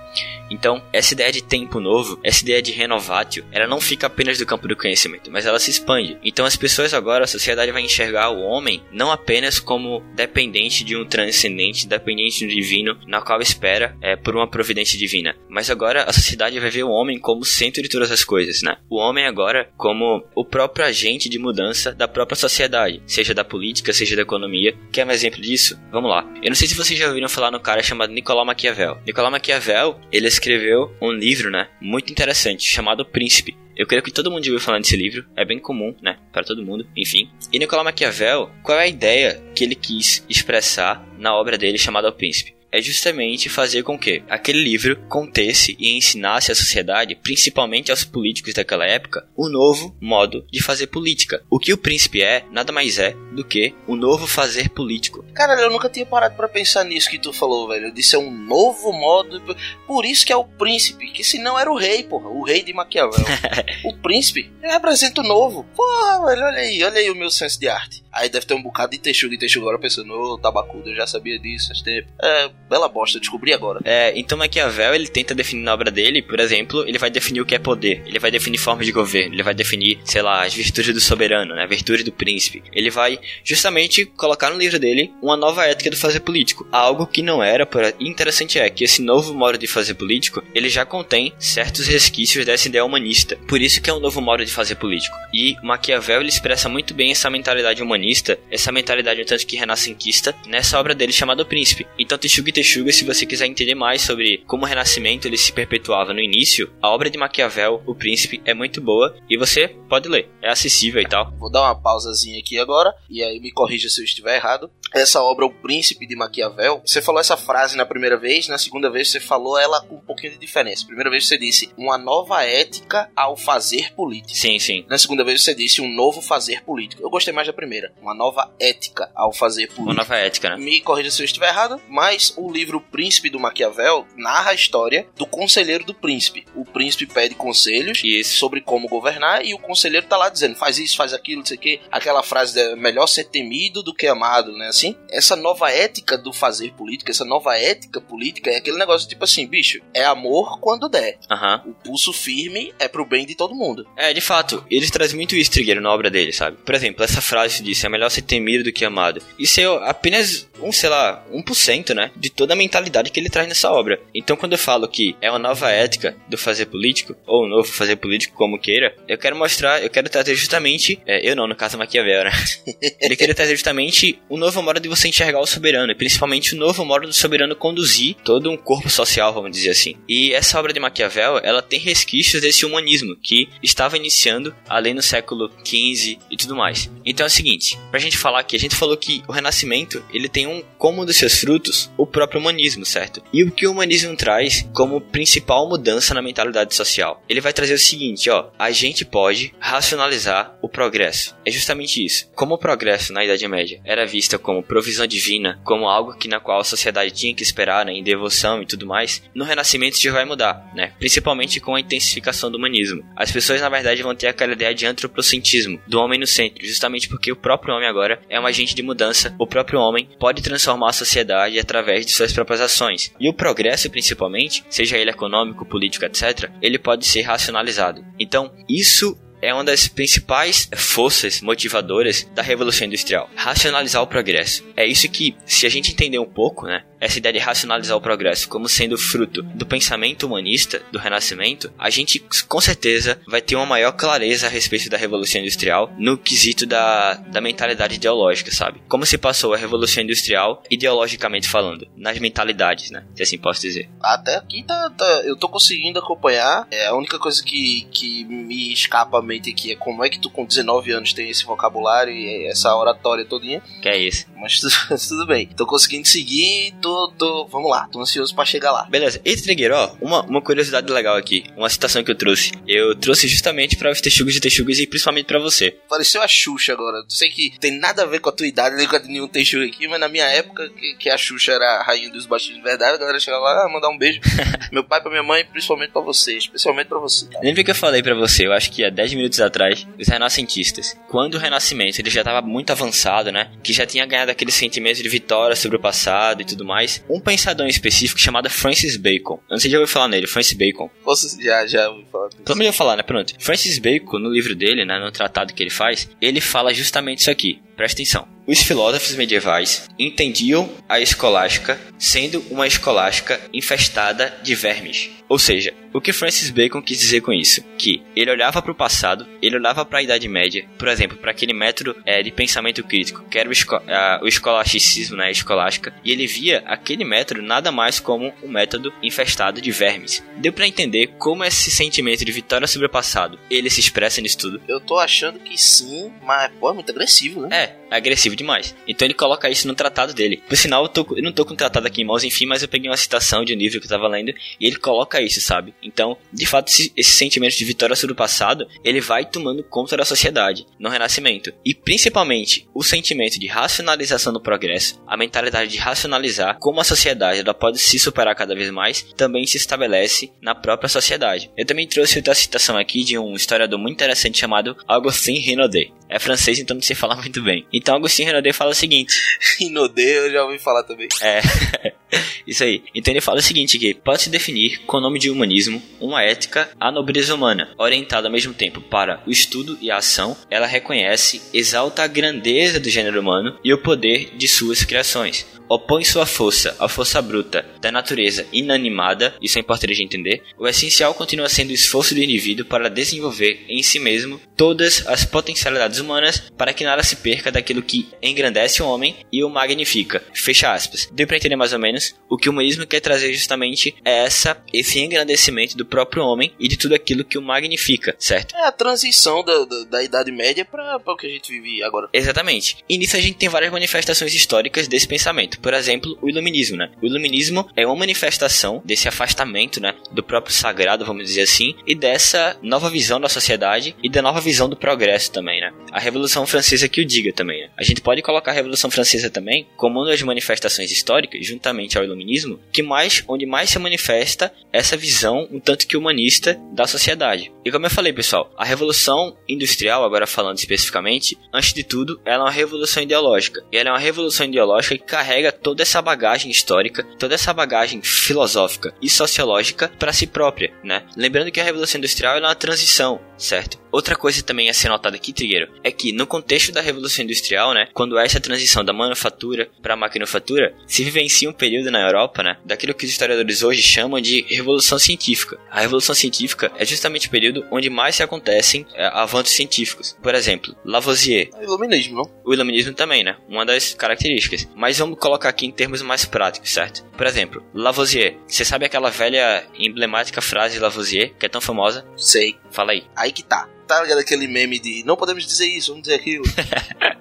Então, essa ideia de tempo novo, essa ideia de renovatio, ela não fica apenas do campo do conhecimento, mas ela se expande. Então, as pessoas agora, a sociedade vai enxergar o homem não apenas como dependente de um transcendente, dependente de um divino, na qual espera é, por uma providência divina. Mas agora a sociedade vai ver o homem como centro de todas as coisas, né? O homem agora como o próprio agente de mudança da própria sociedade, seja da política, seja da economia. Quer um exemplo disso? Vamos lá. Eu não sei se vocês já ouviram falar no cara chamado Nicolau Maquiavel. Nicolau Maquiavel, ele escreveu um livro, né, muito interessante, chamado Príncipe. Eu creio que todo mundo já ouviu falar desse livro, é bem comum, né, para todo mundo, enfim. E Nicolau Maquiavel, qual é a ideia que ele quis expressar na obra dele chamada O Príncipe? É justamente fazer com que aquele livro contesse e ensinasse à sociedade, principalmente aos políticos daquela época, um novo modo de fazer política. O que o príncipe é, nada mais é do que o novo fazer político. Cara, eu nunca tinha parado pra pensar nisso que tu falou, velho. Eu disse é um novo modo. Por isso que é o príncipe, que senão era o rei, porra. O rei de Maquiavel. o príncipe representa o novo. Porra, velho, olha aí, olha aí o meu senso de arte. Aí deve ter um bocado de texuga e texuga agora pensando, ô, tabacudo, eu já sabia disso faz tempo. É, bela bosta, descobri agora. É, então Maquiavel, ele tenta definir na obra dele, por exemplo, ele vai definir o que é poder, ele vai definir formas de governo, ele vai definir, sei lá, as virtudes do soberano, né, a virtude do príncipe. Ele vai justamente colocar no livro dele uma nova ética do fazer político. Algo que não era, por... interessante é que esse novo modo de fazer político, ele já contém certos resquícios dessa ideia humanista. Por isso que é um novo modo de fazer político. E Maquiavel, ele expressa muito bem essa mentalidade humanista essa mentalidade um tanto que renascentista, nessa obra dele chamada O Príncipe. Então, Texuga e Texuga, se você quiser entender mais sobre como o renascimento ele se perpetuava no início, a obra de Maquiavel, O Príncipe, é muito boa e você pode ler. É acessível e tal. Vou dar uma pausazinha aqui agora, e aí me corrija se eu estiver errado. Essa obra O Príncipe de Maquiavel, você falou essa frase na primeira vez, na segunda vez você falou ela com um pouquinho de diferença. Primeira vez você disse uma nova ética ao fazer política. Sim, sim. Na segunda vez você disse um novo fazer político. Eu gostei mais da primeira. Uma nova ética ao fazer política. Uma nova ética, né? Me corrija se eu estiver errado, mas o livro Príncipe do Maquiavel narra a história do conselheiro do príncipe. O príncipe pede conselhos Isso. sobre como governar e o conselheiro tá lá dizendo faz isso, faz aquilo, não sei o que. Aquela frase de melhor ser temido do que amado, né? Assim, essa nova ética do fazer política, essa nova ética política é aquele negócio tipo assim, bicho, é amor quando der. Aham. O pulso firme é pro bem de todo mundo. É, de fato, eles trazem muito isso, Trigueiro, na obra dele, sabe? Por exemplo, essa frase disse, é melhor ser temido do que amado. Isso é apenas um, sei lá, 1%, né? De toda a mentalidade que ele traz nessa obra. Então, quando eu falo que é uma nova ética do fazer político, ou um novo fazer político, como queira, eu quero mostrar, eu quero trazer justamente, é, eu não, no caso Maquiavel, né? ele queria trazer justamente um novo modo de você enxergar o soberano, e principalmente o novo modo do soberano conduzir todo um corpo social, vamos dizer assim. E essa obra de Maquiavel, ela tem resquícios desse humanismo que estava iniciando ali no século XV e tudo mais. Então é o seguinte, pra gente falar aqui, a gente falou que o Renascimento, ele tem um como um dos seus frutos o próprio humanismo, certo? E o que o humanismo traz como principal mudança na mentalidade social? Ele vai trazer o seguinte, ó, a gente pode racionalizar o progresso. É justamente isso. Como o progresso na Idade Média era vista como provisão divina, como algo que na qual a sociedade tinha que esperar, né, em devoção e tudo mais, no Renascimento isso vai mudar, né? Principalmente com a intensificação do humanismo. As pessoas na verdade vão ter aquela ideia de antropocentrismo, do homem no centro, justamente porque o próprio homem agora é um agente de mudança. O próprio homem pode transformar a sociedade através de suas próprias ações. E o progresso, principalmente, seja ele econômico, político, etc., ele pode ser racionalizado. Então, isso é uma das principais forças motivadoras da Revolução Industrial. Racionalizar o progresso. É isso que, se a gente entender um pouco, né, essa ideia de racionalizar o progresso como sendo fruto do pensamento humanista do Renascimento, a gente com certeza vai ter uma maior clareza a respeito da Revolução Industrial no quesito da, da mentalidade ideológica, sabe? Como se passou a Revolução Industrial ideologicamente falando, nas mentalidades, né? Se assim posso dizer. Até aqui tá, tá- eu tô conseguindo acompanhar. É a única coisa que, que me escapa a mente aqui é como é que tu com 19 anos tem esse vocabulário e essa oratória todinha. Que é isso. Mas tudo, tudo bem. Tô conseguindo seguir, tô, tô. Vamos lá, tô ansioso pra chegar lá. Beleza, e Trigueiro, ó, uma, uma curiosidade legal aqui, uma citação que eu trouxe. Eu trouxe justamente para os texugos e texugas e principalmente para você. Pareceu a Xuxa agora. Eu sei que tem nada a ver com a tua idade, nem com a de nenhum texugo aqui, mas na minha época, que, que a Xuxa era a rainha dos baixinhos de verdade, a galera chegava lá, ah, mandar um beijo. Meu pai pra minha mãe, principalmente pra você, especialmente pra você. tá? Lembra que eu falei pra você, eu acho que há 10 minutos atrás, os renascentistas, quando o renascimento ele já estava muito avançado, né, que já tinha ganhado aquele sentimento de vitória sobre o passado e tudo mais, um pensador em específico chamado Francis Bacon, eu não sei se já ouviu falar nele, Francis Bacon, Você já, já ouviu falar disso. Menos eu vou falar, né? Pronto. Francis Bacon, no livro dele, né, no tratado que ele faz, ele fala justamente isso aqui. Presta atenção. Os filósofos medievais entendiam a escolástica sendo uma escolástica infestada de vermes. Ou seja, o que Francis Bacon quis dizer com isso? Que ele olhava para o passado, ele olhava para a Idade Média, por exemplo, para aquele método é, de pensamento crítico, que era o, esco a, o escolasticismo, né, escolástica, e ele via aquele método nada mais como um método infestado de vermes. Deu para entender como esse sentimento de vitória sobre o passado, ele se expressa nisso tudo. Eu tô achando que sim, mas, pô, é muito agressivo, né? É, é agressivo demais. Então ele coloca isso no tratado dele. Por sinal, eu, tô, eu não tô com o tratado aqui em mãos, enfim, mas eu peguei uma citação de um livro que eu tava lendo e ele coloca isso, sabe? Então, de fato, esse, esse sentimento de vitória sobre o passado, ele vai tomando conta da sociedade no Renascimento. E principalmente o sentimento de racionalização do progresso, a mentalidade de racionalizar como a sociedade ela pode se superar cada vez mais, também se estabelece na própria sociedade. Eu também trouxe outra citação aqui de um historiador muito interessante chamado Augustin Renaudet. É francês, então não sei falar muito bem. Então Augustin Renaudet fala o seguinte: Inodê, eu já ouvi falar também. é. Isso aí. Então ele fala o seguinte que pode-se definir com o nome de humanismo uma ética à nobreza humana, orientada ao mesmo tempo para o estudo e a ação. Ela reconhece, exalta a grandeza do gênero humano e o poder de suas criações. Opõe sua força à força bruta da natureza inanimada, isso é importante de entender. O essencial continua sendo o esforço do indivíduo para desenvolver em si mesmo todas as potencialidades humanas para que nada se perca daquilo que engrandece o homem e o magnifica. Fecha aspas. Deu pra entender mais ou menos. O que o humanismo quer trazer justamente é essa, esse engrandecimento do próprio homem e de tudo aquilo que o magnifica, certo? É a transição da, da, da Idade Média para o que a gente vive agora. Exatamente. E nisso a gente tem várias manifestações históricas desse pensamento. Por exemplo, o iluminismo, né? O iluminismo é uma manifestação desse afastamento, né, do próprio sagrado, vamos dizer assim, e dessa nova visão da sociedade e da nova visão do progresso também, né? A Revolução Francesa que o diga também, né? A gente pode colocar a Revolução Francesa também como uma das manifestações históricas, juntamente ao iluminismo, que mais onde mais se manifesta essa visão um tanto que humanista da sociedade. E como eu falei, pessoal, a Revolução Industrial, agora falando especificamente, antes de tudo, ela é uma revolução ideológica. E ela é uma revolução ideológica que carrega toda essa bagagem histórica, toda essa bagagem filosófica e sociológica para si própria, né? Lembrando que a Revolução Industrial é uma transição, certo? Outra coisa também a ser notada aqui, Trigueiro, é que no contexto da Revolução Industrial, né, quando há essa transição da manufatura para a maquinofatura, se vivencia um período na Europa, né, daquilo que os historiadores hoje chamam de Revolução Científica. A Revolução Científica é justamente o período onde mais se acontecem é, avanços científicos. Por exemplo, Lavoisier. É iluminismo, não? O iluminismo também, né? Uma das características. Mas vamos colocar aqui em termos mais práticos, certo? Por exemplo, Lavoisier. Você sabe aquela velha emblemática frase de Lavoisier, que é tão famosa? Sei. Fala aí. Aí que tá. Tá ligado aquele meme de não podemos dizer isso, vamos dizer aquilo.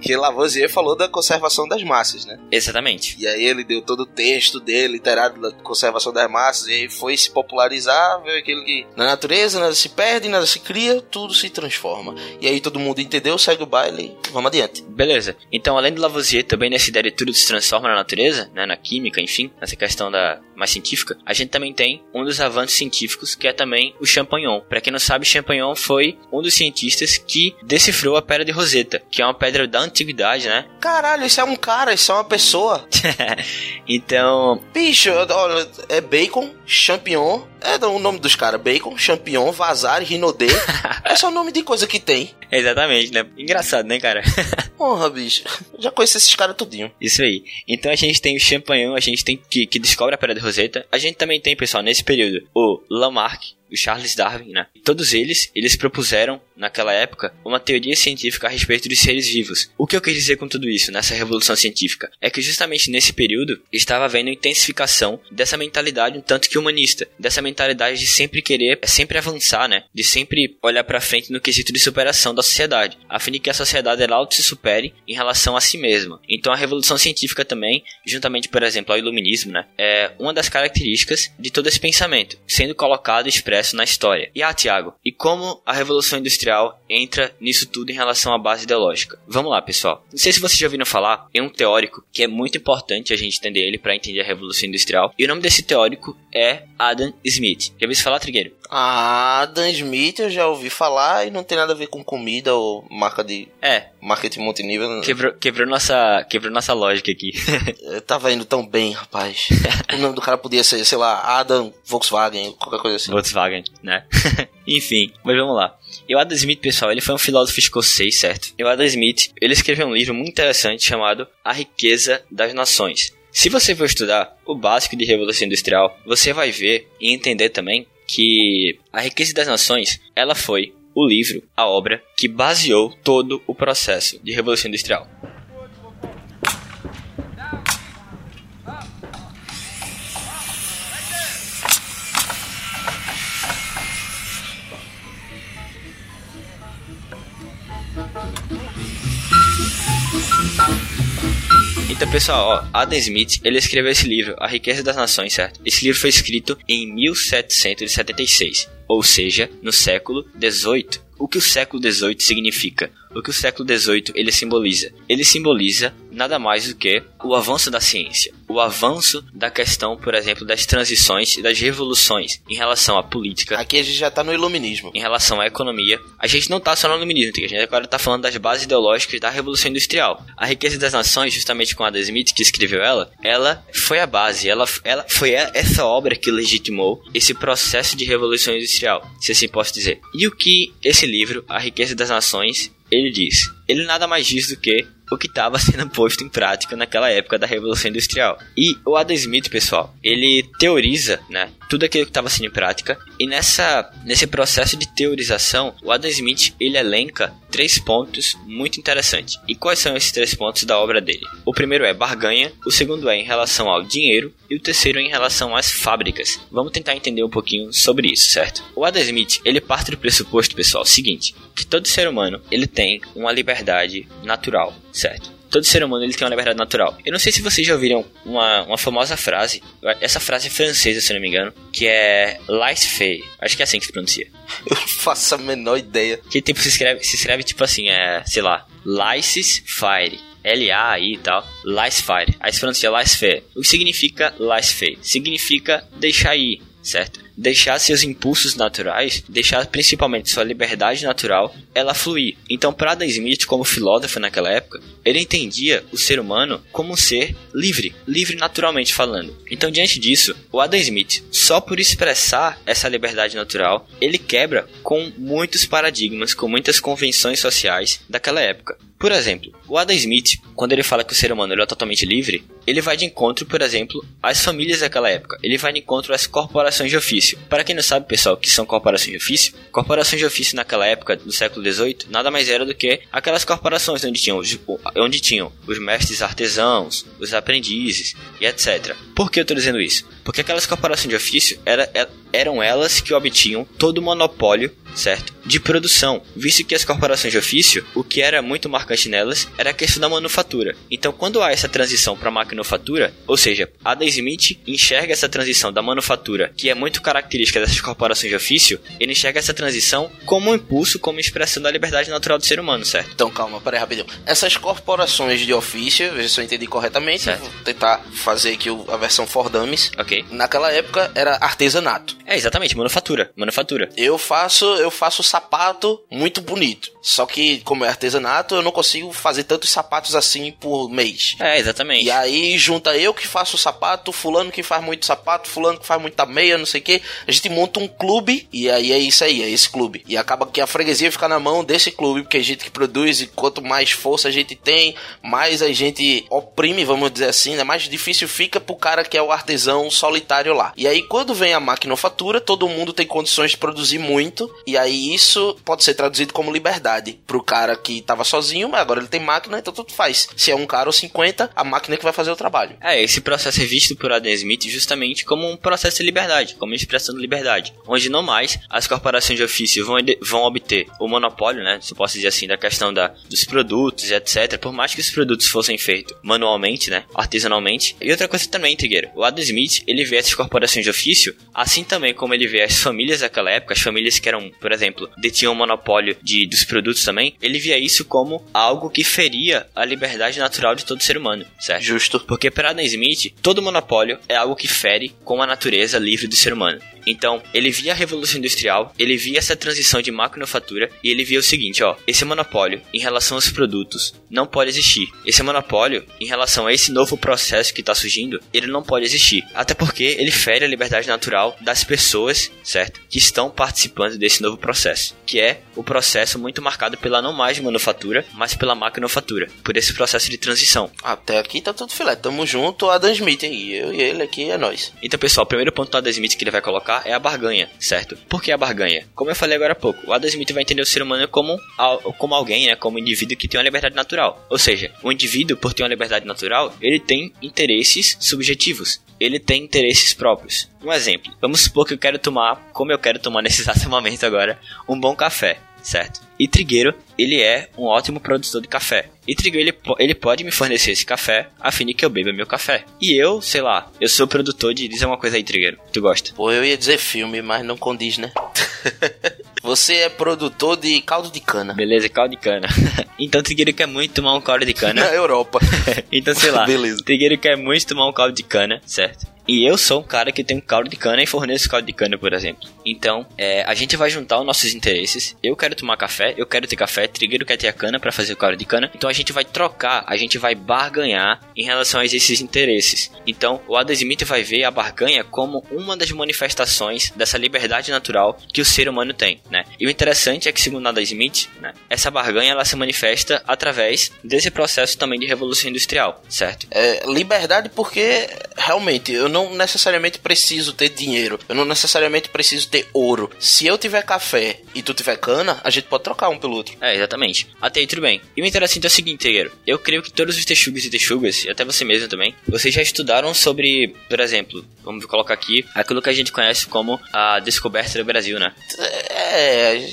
que Lavoisier falou da conservação das massas, né? Exatamente. E aí ele deu todo o texto dele, literário da conservação das massas, e aí foi se popularizar, veio aquilo que na natureza nada se perde, nada se cria, tudo se transforma. E aí todo mundo entendeu, segue o baile e vamos adiante. Beleza. Então, além do Lavoisier, também nessa ideia de tudo se transforma na natureza, né, na química, enfim, nessa questão da mais científica, a gente também tem um dos avanços científicos que é também o Champagnon. Para quem não sabe, Champagnon foi um dos cientistas que decifrou a pedra de Rosetta, que é uma pedra da antiguidade, né? Caralho, isso é um cara, isso é uma pessoa. então, Bicho, olha, é bacon, champignon. É o nome dos caras: bacon, champignon, vazar, rinodê. Esse é o nome de coisa que tem. exatamente, né? Engraçado, né, cara? Porra, bicho. Já conheço esses caras tudinho. Isso aí. Então a gente tem o Champagnon, a gente tem que, que descobre a pedra de Rosetta. A gente também tem, pessoal, nesse período, o Lamarck, o Charles Darwin, né? Todos eles, eles propuseram, naquela época, uma teoria científica a respeito dos seres vivos. O que eu quis dizer com tudo isso, nessa revolução científica? É que justamente nesse período, estava havendo intensificação dessa mentalidade um tanto que humanista. Dessa mentalidade de sempre querer, é sempre avançar, né? De sempre olhar pra frente no quesito de superação da sociedade. A fim de que a sociedade, ela auto se supere em relação a si mesma. Então a revolução científica também, juntamente, por exemplo, ao iluminismo, né? É uma das características de todo esse pensamento, sendo colocado e expresso na história. E ah, Tiago, e como a Revolução Industrial entra nisso tudo em relação à base ideológica? Vamos lá, pessoal. Não sei se vocês já ouviram falar em um teórico que é muito importante a gente entender ele para entender a Revolução Industrial. E o nome desse teórico é Adam Smith. Já ouviu falar, Trigueiro? Ah, Dan Smith eu já ouvi falar e não tem nada a ver com comida ou marca de É, marketing multinível. quebrou, quebrou, nossa, quebrou nossa lógica aqui. Eu tava indo tão bem, rapaz. o nome do cara podia ser, sei lá, Adam Volkswagen, qualquer coisa assim. Volkswagen, né? Enfim, mas vamos lá. E o Adam Smith, pessoal, ele foi um filósofo escocês, certo? E o Adam Smith, ele escreveu um livro muito interessante chamado A Riqueza das Nações. Se você for estudar o básico de Revolução Industrial, você vai ver e entender também que A Riqueza das Nações, ela foi o livro, a obra, que baseou todo o processo de Revolução Industrial. Então, pessoal, ó, Adam Smith, ele escreveu esse livro, A Riqueza das Nações, certo? Esse livro foi escrito em 1776, ou seja, no século 18. O que o século 18 significa? O que o século 18 ele simboliza? Ele simboliza nada mais do que o avanço da ciência, o avanço da questão, por exemplo, das transições e das revoluções em relação à política, Aqui a gente já tá no iluminismo. em relação à economia. A gente não tá só no iluminismo, a gente agora tá falando das bases ideológicas da Revolução Industrial. A Riqueza das Nações, justamente com Adam Smith, que escreveu ela, ela foi a base, ela, ela foi essa obra que legitimou esse processo de Revolução Industrial, se assim posso dizer. E o que esse livro, A Riqueza das Nações, ele diz? Ele nada mais diz do que o que estava sendo posto em prática naquela época da Revolução Industrial. E o Adam Smith, pessoal, ele teoriza, né, tudo aquilo que estava sendo em prática, e nessa nesse processo de teorização, o Adam Smith ele elenca três pontos muito interessantes. E quais são esses três pontos da obra dele? O primeiro é barganha, o segundo é em relação ao dinheiro e o terceiro é em relação às fábricas. Vamos tentar entender um pouquinho sobre isso, certo? O Adam Smith, ele parte do pressuposto, pessoal, seguinte, que todo ser humano, ele tem uma liberdade natural, certo? Todo ser humano ele tem uma liberdade natural. Eu não sei se vocês já ouviram uma, uma famosa frase, essa frase é francesa, se não me engano, que é laissez-faire. Acho que é assim que se pronuncia. Eu faço a menor ideia. Que tipo se escreve, se escreve tipo assim, é, sei lá, laissez-faire. L-A-I e tal, laissez-faire. Aí se pronuncia laissez-faire. O que significa laissez-faire? Significa deixar ir, certo? Deixar seus impulsos naturais, deixar principalmente sua liberdade natural, ela fluir. Então, para Adam Smith, como filósofo naquela época, ele entendia o ser humano como um ser livre, livre naturalmente falando. Então, diante disso, o Adam Smith, só por expressar essa liberdade natural, ele quebra com muitos paradigmas, com muitas convenções sociais daquela época. Por exemplo, o Adam Smith, quando ele fala que o ser humano é totalmente livre, ele vai de encontro, por exemplo, às famílias daquela época. Ele vai de encontro às corporações de ofício. Para quem não sabe, pessoal, o que são corporações de ofício, corporações de ofício naquela época, do século XVIII, nada mais era do que aquelas corporações onde tinham os, onde tinham os mestres artesãos, os aprendizes e etc. Por que eu estou dizendo isso? Porque aquelas corporações de ofício era, eram elas que obtinham todo o monopólio certo? De produção, visto que as corporações de ofício, o que era muito marcante nelas era a questão da manufatura. Então, quando há essa transição para a manufatura, ou seja, Adam Smith enxerga essa transição da manufatura, que é muito característica dessas corporações de ofício, ele enxerga essa transição como um impulso, como expressão da liberdade natural do ser humano, certo? Então, calma, peraí rapidinho. Essas corporações de ofício, veja se eu entendi corretamente, certo. vou tentar fazer aqui a versão for dummies. Ok. Naquela época era artesanato. É, exatamente, manufatura. Manufatura. Eu faço, eu faço sapato muito bonito. Só que, como é artesanato, eu não consigo fazer tantos sapatos assim por mês. É, exatamente. E aí junta eu que faço o sapato, fulano que faz muito sapato, fulano que faz muita meia, não sei o que. A gente monta um clube e aí é isso aí, é esse clube. E acaba que a freguesia fica na mão desse clube, porque a gente que produz e quanto mais força a gente tem, mais a gente oprime, vamos dizer assim, né? Mais difícil fica pro cara que é o artesão solitário lá. E aí quando vem a maquinofatura, todo mundo tem condições de produzir muito, e aí isso pode ser traduzido como liberdade pro cara que tava sozinho, mas agora ele tem máquina, então tudo faz. Se é um cara ou 50, a máquina que vai fazer o trabalho. É, esse processo é visto por Adam Smith justamente como um processo de liberdade, como expressão de liberdade, onde não mais as corporações de ofício vão, vão obter o monopólio, né, se eu posso dizer assim, da questão da, dos produtos e etc, por mais que os produtos fossem feitos manualmente, né, artesanalmente. E outra coisa também, Trigueiro, o Adam Smith, ele vê essas corporações de ofício, assim também como ele vê as famílias daquela época, as famílias que eram, por exemplo, detinham o monopólio de, dos produtos produtos também, ele via isso como algo que feria a liberdade natural de todo ser humano, certo? Justo. Porque para Adam Smith, todo monopólio é algo que fere com a natureza livre do ser humano. Então, ele via a Revolução Industrial, ele via essa transição de maquinofatura e ele via o seguinte, ó, esse monopólio em relação aos produtos não pode existir. Esse monopólio em relação a esse novo processo que está surgindo, ele não pode existir. Até porque ele fere a liberdade natural das pessoas, certo? Que estão participando desse novo processo, que é o processo muito marcado pela não mais manufatura, mas pela maquinofatura, por esse processo de transição. Até aqui tá tudo filé, tamo junto, Adam Smith aí, eu e ele aqui é nós. Então, pessoal, o primeiro ponto do Adam Smith que ele vai colocar é a barganha, certo? Por que a barganha? Como eu falei agora há pouco, o Adam Smith vai entender o ser humano como, como alguém, né? Como um indivíduo que tem uma liberdade natural. Ou seja, o indivíduo, por ter uma liberdade natural, ele tem interesses subjetivos. Ele tem interesses próprios. Um exemplo, vamos supor que eu quero tomar, como eu quero tomar nesse exato momento agora, um bom café certo? E Trigueiro, ele é um ótimo produtor de café. E Trigueiro, ele, ele pode me fornecer esse café a fim de que eu beba meu café. E eu, sei lá, eu sou produtor de... Diz uma coisa aí, Trigueiro, tu gosta? Pô, eu ia dizer filme, mas não condiz, né? Você é produtor de caldo de cana. Beleza, caldo de cana. então Trigueiro quer muito tomar um caldo de cana. Na Europa. então, sei lá. Beleza. Trigueiro quer muito tomar um caldo de cana, certo? E eu sou um cara que tem um caldo de cana e forneço caldo de cana, por exemplo. Então, é, a gente vai juntar os nossos interesses. Eu quero tomar café, eu quero ter café, Trigueiro quer ter a cana para fazer o caldo de cana. Então a gente vai trocar, a gente vai barganhar em relação a esses interesses. Então, o Adam Smith vai ver a barganha como uma das manifestações dessa liberdade natural que o ser humano tem, né? E o interessante é que, segundo Adam Smith, né, essa barganha ela se manifesta através desse processo também de revolução industrial, certo? É, liberdade porque realmente eu não necessariamente preciso ter dinheiro, eu não necessariamente preciso ter ouro. Se eu tiver café e tu tiver cana, a gente pode trocar um pelo outro. É, exatamente. Até aí tudo bem. E o interessante é o seguinte. Eu creio que todos os texugas e texugas, e até você mesmo também, vocês já estudaram sobre, por exemplo, vamos colocar aqui, aquilo que a gente conhece como a descoberta do Brasil, né? É,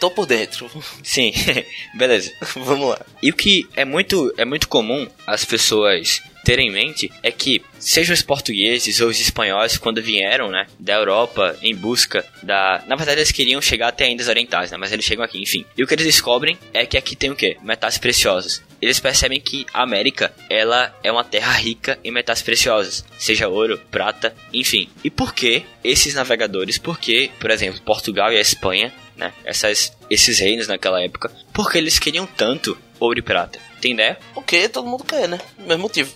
tô por dentro. Sim, beleza. Vamos lá. E o que é muito, é muito comum as pessoas terem em mente é que seja os portugueses ou os espanhóis quando vieram, né, da Europa em busca da, na verdade eles queriam chegar até Índias Orientais, né, mas eles chegam aqui, enfim. E o que eles descobrem é que aqui tem o quê? Metais preciosos. Eles percebem que a América, ela é uma terra rica em metais preciosos, seja ouro, prata, enfim. E por que esses navegadores? Por que, por exemplo, Portugal e a Espanha, né, essas, esses reinos naquela época, porque eles queriam tanto ouro e prata? Tem ideia? Porque todo mundo quer, né? Mesmo motivo.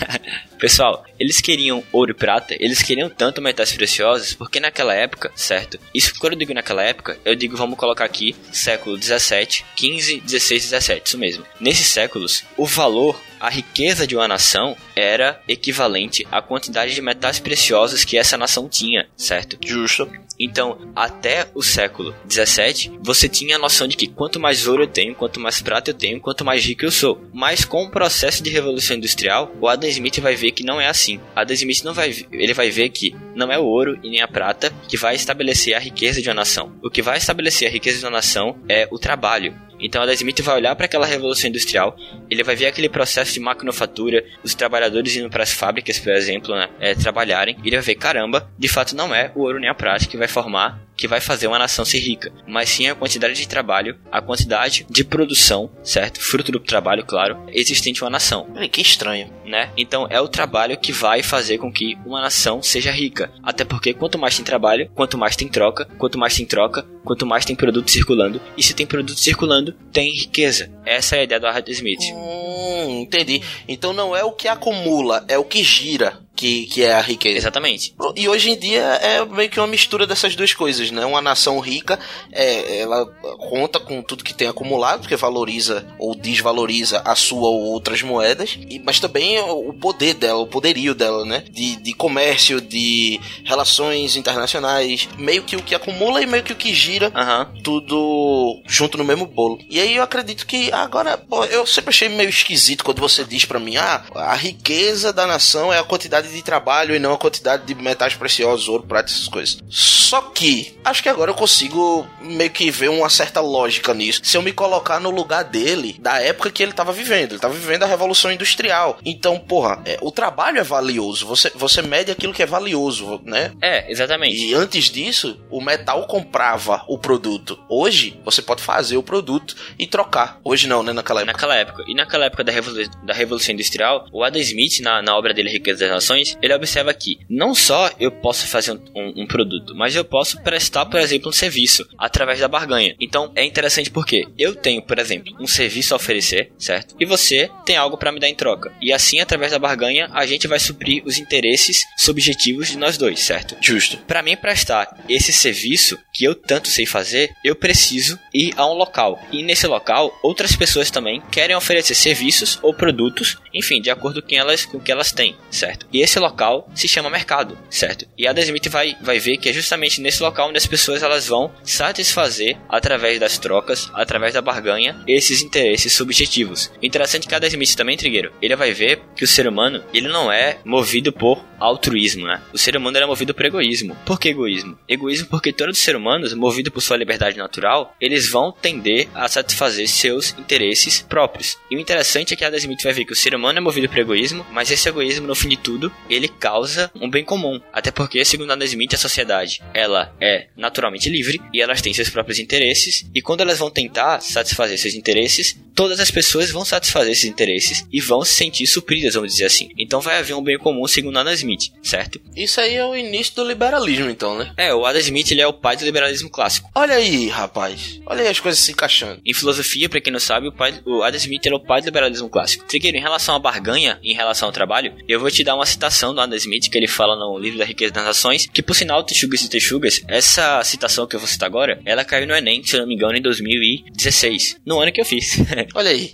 Pessoal, eles queriam ouro e prata, eles queriam tanto metais preciosos, porque naquela época, certo? Isso quando eu digo naquela época, eu digo, vamos colocar aqui, século 17, 15, 16, 17, isso mesmo. Nesses séculos, o valor a riqueza de uma nação era equivalente à quantidade de metais preciosos que essa nação tinha, certo? Justo. Então, até o século 17, você tinha a noção de que quanto mais ouro eu tenho, quanto mais prata eu tenho, quanto mais rico eu sou. Mas com o processo de revolução industrial, o Adam Smith vai ver que não é assim. Adam Smith não vai, ele vai ver que não é o ouro e nem a prata que vai estabelecer a riqueza de uma nação. O que vai estabelecer a riqueza de uma nação é o trabalho. Então Adam Smith vai olhar para aquela revolução industrial, ele vai ver aquele processo de maquinofatura, os trabalhadores indo para as fábricas, por exemplo, né, é, trabalharem, e ele vai ver, caramba, de fato não é o ouro nem a prata que vai formar que vai fazer uma nação ser rica, mas sim a quantidade de trabalho, a quantidade de produção, certo? Fruto do trabalho, claro, existente em uma nação. Que estranho. Né? Então é o trabalho que vai fazer com que uma nação seja rica. Até porque quanto mais tem trabalho, quanto mais tem troca, quanto mais tem troca, quanto mais tem produto circulando. E se tem produto circulando, tem riqueza. Essa é a ideia do Adam Smith. Hum, entendi. Então não é o que acumula, é o que gira que, que é a riqueza. Exatamente. E hoje em dia é meio que uma mistura dessas duas coisas, né? Uma nação rica, é, ela conta com tudo que tem acumulado, porque valoriza ou desvaloriza a sua ou outras moedas, e, mas também o poder dela, o poderio dela, né? De, de comércio, de relações internacionais, meio que o que acumula e meio que o que gira, Aham. tudo junto no mesmo bolo. E aí eu acredito que agora, pô, eu sempre achei meio esquisito quando você diz pra mim, ah, a riqueza da nação é a quantidade de trabalho e não a quantidade de metais preciosos, ouro, prata, essas coisas. Só que, acho que agora eu consigo meio que ver uma certa lógica nisso. Se eu me colocar no lugar dele, da época que ele tava vivendo. Ele tava vivendo a Revolução Industrial. Então, porra, é, o trabalho é valioso. Você, você mede aquilo que é valioso, né? É, exatamente. E antes disso, o metal comprava o produto. Hoje, você pode fazer o produto e trocar. Hoje não, né? Naquela época. Naquela época. E naquela época da, Revolu da Revolução Industrial, o Adam Smith, na, na obra dele Riqueza das Nações, ele observa que não só eu posso fazer um, um, um, produto, mas eu posso prestar, por exemplo, um serviço através da barganha. Então é interessante porque eu tenho, por exemplo, um serviço a oferecer, certo? E você tem algo para me dar em troca. E assim, através da barganha, a gente vai suprir os interesses subjetivos de nós dois, certo? Justo. Para mim prestar esse serviço que eu tanto sei fazer, eu preciso ir a um local. E nesse local, outras pessoas também querem oferecer serviços ou produtos, enfim, de acordo com, elas, com o que elas têm, certo? E esse local se chama mercado, certo? E a Smith vai, vai ver que é justamente nesse local onde as pessoas elas vão satisfazer, através das trocas, através da barganha, esses interesses subjetivos. Interessante que a Smith também, Trigueiro, ele vai ver que o ser humano, ele não é movido por altruísmo, né? O ser humano é movido por egoísmo. Por que egoísmo? Egoísmo porque todos os seres humanos, movidos por sua liberdade natural, eles vão tender a satisfazer seus interesses próprios. E o interessante é que a Smith vai ver que o ser humano é movido por egoísmo, mas esse egoísmo, no fim de tudo, ele causa um bem comum. Até porque, segundo Adam Smith, a sociedade ela é naturalmente livre e elas têm seus próprios interesses. E quando elas vão tentar satisfazer seus interesses, todas as pessoas vão satisfazer esses interesses e vão se sentir supridas, vamos dizer assim. Então vai haver um bem comum segundo Adam Smith, certo? Isso aí é o início do liberalismo, então, né? É, o Adam Smith ele é o pai do liberalismo clássico. Olha aí, rapaz. Olha aí as coisas se encaixando. Em filosofia, para quem não sabe, o, pai, o Adam Smith era o pai do liberalismo clássico. Trigueiro, em relação à barganha, em relação ao trabalho, eu vou te dar uma citação do Adam Smith que ele fala no livro da Riqueza das Nações, que por sinal, Texugas e Texugas, essa citação que eu vou citar agora, ela caiu no Enem, se eu não me engano, em 2016, no ano que eu fiz. Olha aí.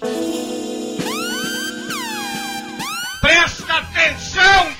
Presta atenção!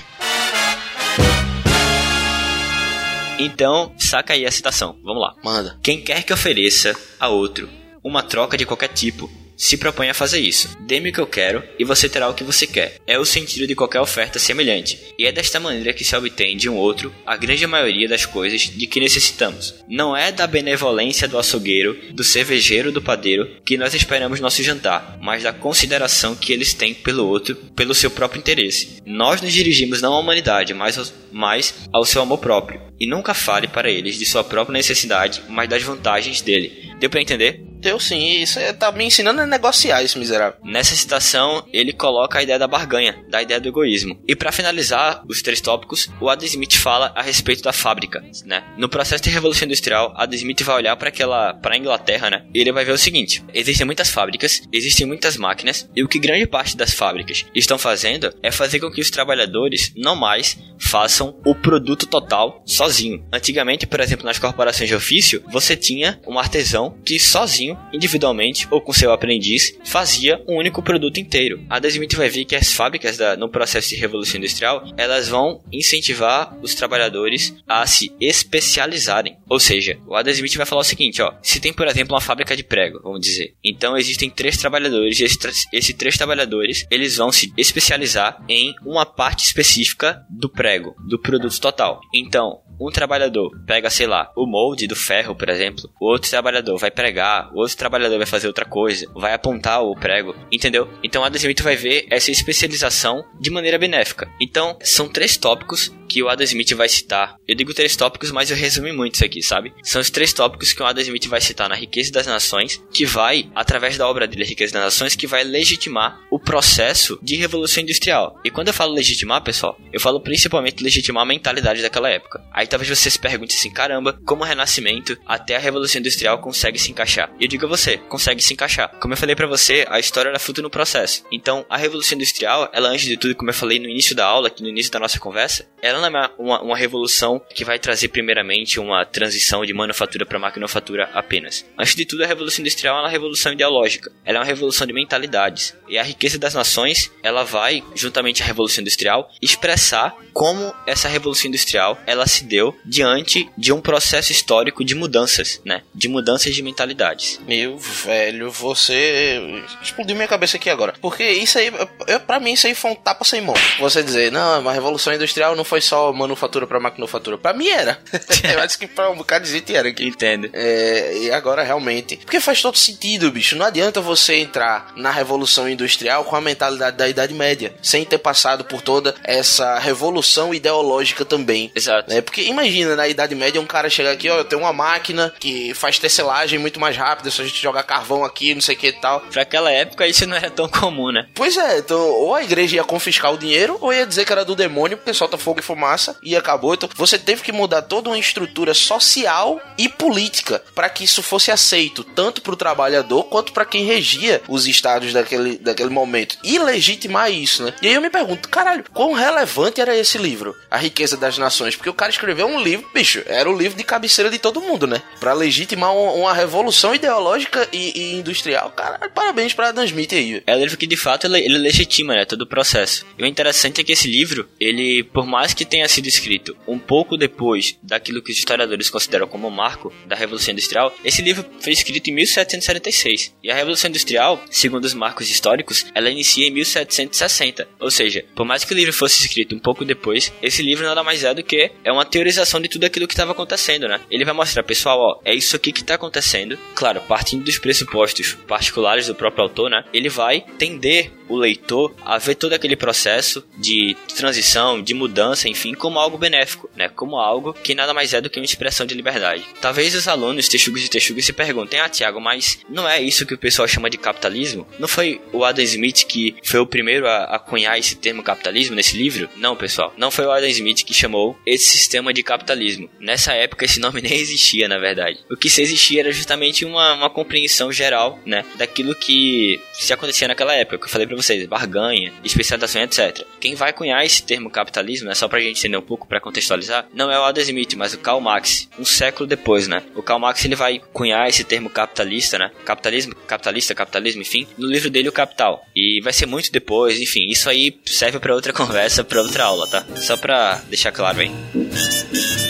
Então, saca aí a citação. Vamos lá. Manda. Quem quer que ofereça a outro uma troca de qualquer tipo, se propõe a fazer isso. Dê-me o que eu quero e você terá o que você quer. É o sentido de qualquer oferta semelhante. E é desta maneira que se obtém de um outro a grande maioria das coisas de que necessitamos. Não é da benevolência do açougueiro, do cervejeiro, do padeiro que nós esperamos nosso jantar, mas da consideração que eles têm pelo outro, pelo seu próprio interesse. Nós nos dirigimos não à humanidade, mas ao, mas ao seu amor próprio. E nunca fale para eles de sua própria necessidade, mas das vantagens dele. Deu para entender? Deu sim, isso é, tá me ensinando a negociar esse miserável. Nessa citação, ele coloca a ideia da barganha, da ideia do egoísmo. E para finalizar os três tópicos, o Adam Smith fala a respeito da fábrica, né? No processo de revolução industrial, Adam Smith vai olhar para aquela para Inglaterra, né? E ele vai ver o seguinte: existem muitas fábricas, existem muitas máquinas, e o que grande parte das fábricas estão fazendo é fazer com que os trabalhadores não mais façam o produto total sozinho. Antigamente, por exemplo, nas corporações de ofício, você tinha um artesão que sozinho individualmente ou com seu aprendiz, fazia um único produto inteiro. A Smith vai ver que as fábricas da, no processo de revolução industrial, elas vão incentivar os trabalhadores a se especializarem. Ou seja, o Adam vai falar o seguinte, ó, se tem, por exemplo, uma fábrica de prego, vamos dizer, então existem três trabalhadores, e esses, esses três trabalhadores, eles vão se especializar em uma parte específica do prego, do produto total. Então, um trabalhador pega, sei lá, o molde do ferro, por exemplo, o outro trabalhador vai pregar, o outro trabalhador vai fazer outra coisa, vai apontar o prego, entendeu? Então a Smith vai ver essa especialização de maneira benéfica. Então, são três tópicos que o Adam Smith vai citar. Eu digo três tópicos, mas eu resumi muito isso aqui, sabe? São os três tópicos que o Adam Smith vai citar na Riqueza das Nações, que vai, através da obra dele, a Riqueza das Nações, que vai legitimar o processo de revolução industrial. E quando eu falo legitimar, pessoal, eu falo principalmente legitimar a mentalidade daquela época. Aí talvez você se pergunte assim, caramba, como o Renascimento até a Revolução Industrial consegue se encaixar? E eu digo a você, consegue se encaixar. Como eu falei para você, a história era fruto no processo. Então, a Revolução Industrial, ela antes de tudo, como eu falei no início da aula, aqui no início da nossa conversa, ela não é uma, uma revolução que vai trazer primeiramente uma transição de manufatura para maquinofatura apenas. Antes de tudo, a Revolução Industrial é uma revolução ideológica. Ela é uma revolução de mentalidades. E a riqueza das nações, ela vai, juntamente à Revolução Industrial, expressar como essa Revolução Industrial, ela se deu diante de um processo histórico de mudanças, né? De mudanças de mentalidades. Meu velho, você explodiu minha cabeça aqui agora. Porque isso aí, eu, pra mim, isso aí foi um tapa sem mão. Você dizer, não, a Revolução Industrial não foi só manufatura pra maquinofatura. Pra mim era. eu acho que pra um bocado de gente era. aqui. Entendo. É, e agora realmente. Porque faz todo sentido, bicho. Não adianta você entrar na Revolução Industrial com a mentalidade da Idade Média, sem ter passado por toda essa revolução ideológica também. Exato. Né? Porque imagina, na Idade Média, um cara chegar aqui, ó, eu tenho uma máquina que faz tecelagem muito mais rápida, se a gente jogar carvão aqui, não sei o que e tal. Pra aquela época isso não era tão comum, né? Pois é, então, ou a igreja ia confiscar o dinheiro, ou ia dizer que era do demônio, porque solta fogo e fumaça, e acabou. Então, você teve que mudar toda uma estrutura social e política para que isso fosse aceito, tanto pro trabalhador quanto para quem regia os estados daquele, daquele momento. E legitimar isso, né? E aí eu me pergunto, caralho, quão relevante era esse livro? A Riqueza das Nações? Porque o cara escreveu um livro, bicho, era o livro de cabeceira de todo mundo, né? Pra legitimar uma, revolução ideológica e, e industrial. Caralho, parabéns pra Adam Smith aí. É um livro que de fato ele, ele legitima, né, todo o processo. E o interessante é que esse livro, ele, por mais que tenha sido escrito um pouco depois daquilo que os historiadores consideram como o marco da Revolução Industrial, esse livro foi escrito em 1776. E a Revolução Industrial, segundo os marcos históricos, ela inicia em 1760. Ou seja, por mais que o livro fosse escrito um pouco depois, esse livro nada mais é do que é uma teorização de tudo aquilo que estava acontecendo, né? Ele vai mostrar, pessoal, ó, é isso aqui que está acontecendo. Claro, partindo dos pressupostos particulares do próprio autor, né? Ele vai tender o leitor a ver todo aquele processo de transição, de mudança, enfim, como algo benéfico, né? Como algo que nada mais é do que uma expressão de liberdade. Talvez os alunos texugos e texugas se perguntem, ah, Tiago, mas não é isso que o pessoal chama de capitalismo? Não foi o Adam Smith que foi o primeiro a, a cunhar esse termo capitalismo nesse livro? Não, pessoal. Não foi o Adam Smith que chamou esse sistema de capitalismo. Nessa época esse nome nem existia, na verdade. O que se existia era justamente uma, uma compreensão geral, né, daquilo que se acontecia naquela época, que eu falei para vocês, barganha, especialização, etc. Quem vai cunhar esse termo capitalismo, é só pra gente entender um pouco para contextualizar, não é o Adam Smith, mas o Karl Marx, um século depois, né? O Karl Marx ele vai cunhar esse termo capitalista, né? Capitalismo, capitalista, capitalismo, enfim, no livro dele O Capital. E vai ser muito depois, enfim, isso aí serve para outra conversa, para outra aula, tá? Só pra deixar claro aí.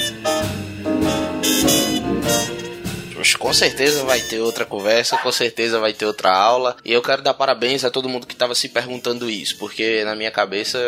Com certeza vai ter outra conversa, com certeza vai ter outra aula. E eu quero dar parabéns a todo mundo que estava se perguntando isso, porque na minha cabeça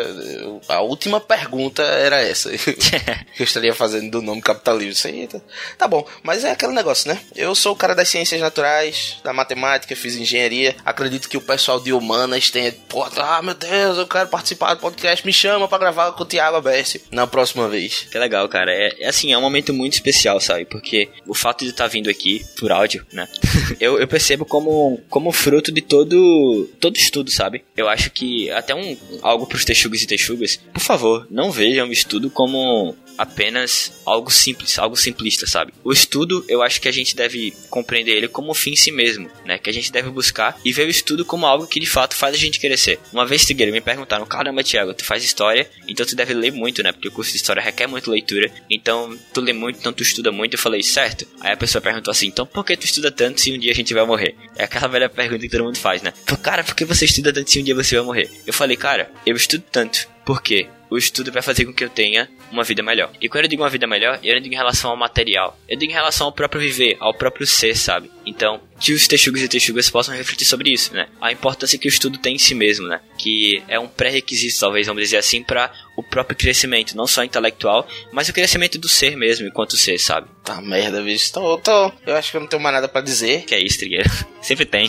a última pergunta era essa que eu estaria fazendo do nome capitalismo. Aí tá, tá bom, mas é aquele negócio, né? Eu sou o cara das ciências naturais, da matemática, fiz engenharia. Acredito que o pessoal de humanas tenha, pô, ah, meu Deus, eu quero participar do podcast, me chama para gravar com o Thiago Abessi na próxima vez. Que legal, cara. É, é assim, é um momento muito especial, sabe? Porque o fato de estar tá vindo aqui aqui por áudio, né? eu, eu percebo como, como fruto de todo todo estudo, sabe? Eu acho que até um algo pros texugos e texugas, por favor, não vejam o estudo como apenas algo simples, algo simplista, sabe? O estudo, eu acho que a gente deve compreender ele como um fim em si mesmo, né? Que a gente deve buscar e ver o estudo como algo que de fato faz a gente crescer. Uma vez, Tigueira, me perguntaram, caramba, Thiago, tu faz história, então tu deve ler muito, né? Porque o curso de história requer muito leitura, então tu lê muito, então tu estuda muito. Eu falei, certo. Aí a pessoa perguntou assim, então por que tu estuda tanto se um dia a gente vai morrer? É aquela velha pergunta que todo mundo faz, né? Cara, por que você estuda tanto se um dia você vai morrer? Eu falei, cara, eu estudo tanto. Por quê? O estudo vai fazer com que eu tenha uma vida melhor. E quando eu digo uma vida melhor, eu não digo em relação ao material. Eu digo em relação ao próprio viver, ao próprio ser, sabe? Então, que os texugos e texugas possam refletir sobre isso, né? A importância que o estudo tem em si mesmo, né? Que é um pré-requisito, talvez, vamos dizer assim, para o próprio crescimento, não só intelectual, mas o crescimento do ser mesmo, enquanto ser, sabe? Tá merda, bicho. Tô, tô. Eu acho que eu não tenho mais nada para dizer. Que é isso, Trigueiro. Sempre tem.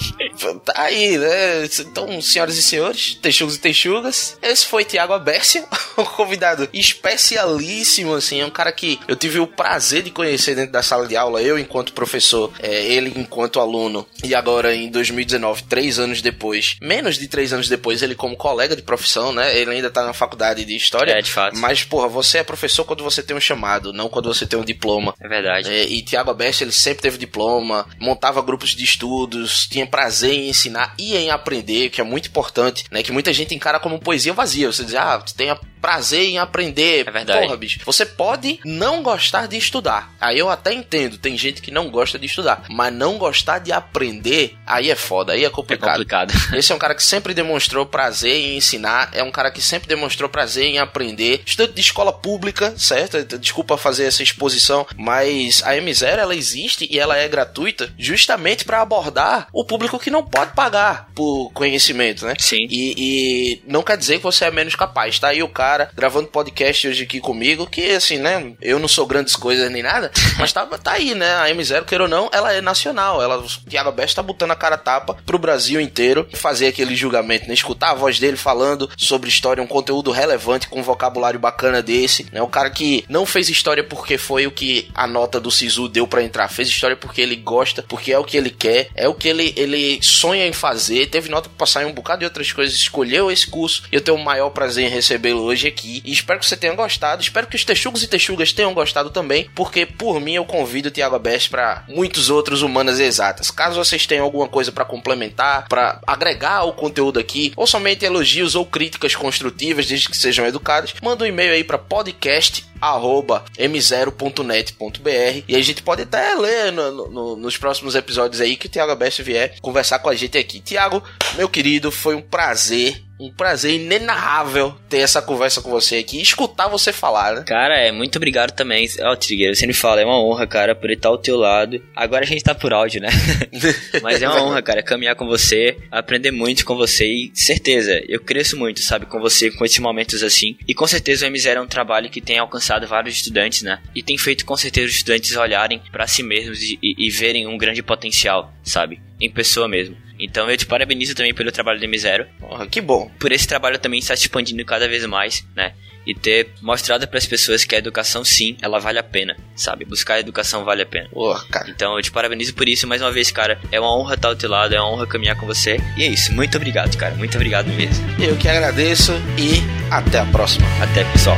Tá aí, né? Então, senhoras e senhores, texugos e texugas, esse foi Tiago Abércia, um convidado especialíssimo, assim. É um cara que eu tive o prazer de conhecer dentro da sala de aula, eu enquanto professor, é, ele enquanto aluno, e agora em 2019, três anos depois, menos de três anos depois, ele como colega de profissão, né? Ele ainda tá na faculdade de História. É, de fato. Mas, porra, você é professor quando você tem um chamado, não quando você tem um diploma. É verdade. É, e Tiago Abeste, ele sempre teve diploma, montava grupos de estudos, tinha prazer em ensinar e em aprender, que é muito importante, né? Que muita gente encara como poesia vazia. Você diz, ah, você tem prazer em aprender. É verdade. Porra, bicho. Você pode não gostar de estudar. Aí eu até entendo, tem gente que não gosta de estudar. Mas não gostar de aprender, aí é foda, aí é complicado. É complicado. Esse é um cara que sempre demonstrou prazer em ensinar, é um cara que sempre demonstrou prazer em aprender. Estudante de escola pública, certo? Desculpa fazer essa exposição, mas a M0 ela existe e ela é gratuita justamente para abordar o público que não pode pagar por conhecimento, né? Sim. E, e não quer dizer que você é menos capaz. Tá aí o cara cara gravando podcast hoje aqui comigo, que assim, né? Eu não sou grandes coisas nem nada, mas tá, tá aí, né? A M0, queira ou não, ela é nacional. Ela, o Thiago Best tá botando a cara tapa pro Brasil inteiro fazer aquele julgamento, né? Escutar a voz dele falando sobre história, um conteúdo relevante com um vocabulário bacana desse, né? O cara que não fez história porque foi o que a nota do Sisu deu para entrar, fez história porque ele gosta, porque é o que ele quer, é o que ele, ele sonha em fazer, teve nota pra passar em um bocado de outras coisas, escolheu esse curso e eu tenho o maior prazer em recebê-lo hoje aqui. E espero que você tenha gostado. Espero que os texugos e texugas tenham gostado também, porque por mim eu convido o Thiago Best para muitos outros humanas exatas. Caso vocês tenham alguma coisa para complementar, para agregar ao conteúdo aqui, ou somente elogios ou críticas construtivas, desde que sejam educadas, manda um e-mail aí para podcast arroba m0.net.br e a gente pode até ler no, no, nos próximos episódios aí que o Thiago Best vier conversar com a gente aqui. Tiago, meu querido, foi um prazer um prazer inenarrável ter essa conversa com você aqui e escutar você falar, né? Cara, é, muito obrigado também. Ó, oh, Trigueiro, você me fala, é uma honra, cara, por estar ao teu lado. Agora a gente tá por áudio, né? Mas é uma honra, cara, caminhar com você, aprender muito com você e certeza, eu cresço muito, sabe, com você, com esses momentos assim. E com certeza o M0 é um trabalho que tem alcançado vários estudantes, né? E tem feito com certeza os estudantes olharem para si mesmos e, e, e verem um grande potencial, sabe? Em pessoa mesmo. Então eu te parabenizo também pelo trabalho do M0. Porra, que bom. Por esse trabalho também estar se expandindo cada vez mais, né? E ter mostrado para as pessoas que a educação, sim, ela vale a pena, sabe? Buscar a educação vale a pena. Porra, cara. Então eu te parabenizo por isso mais uma vez, cara. É uma honra estar ao teu lado, é uma honra caminhar com você. E é isso, muito obrigado, cara. Muito obrigado mesmo. Eu que agradeço e até a próxima. Até, pessoal.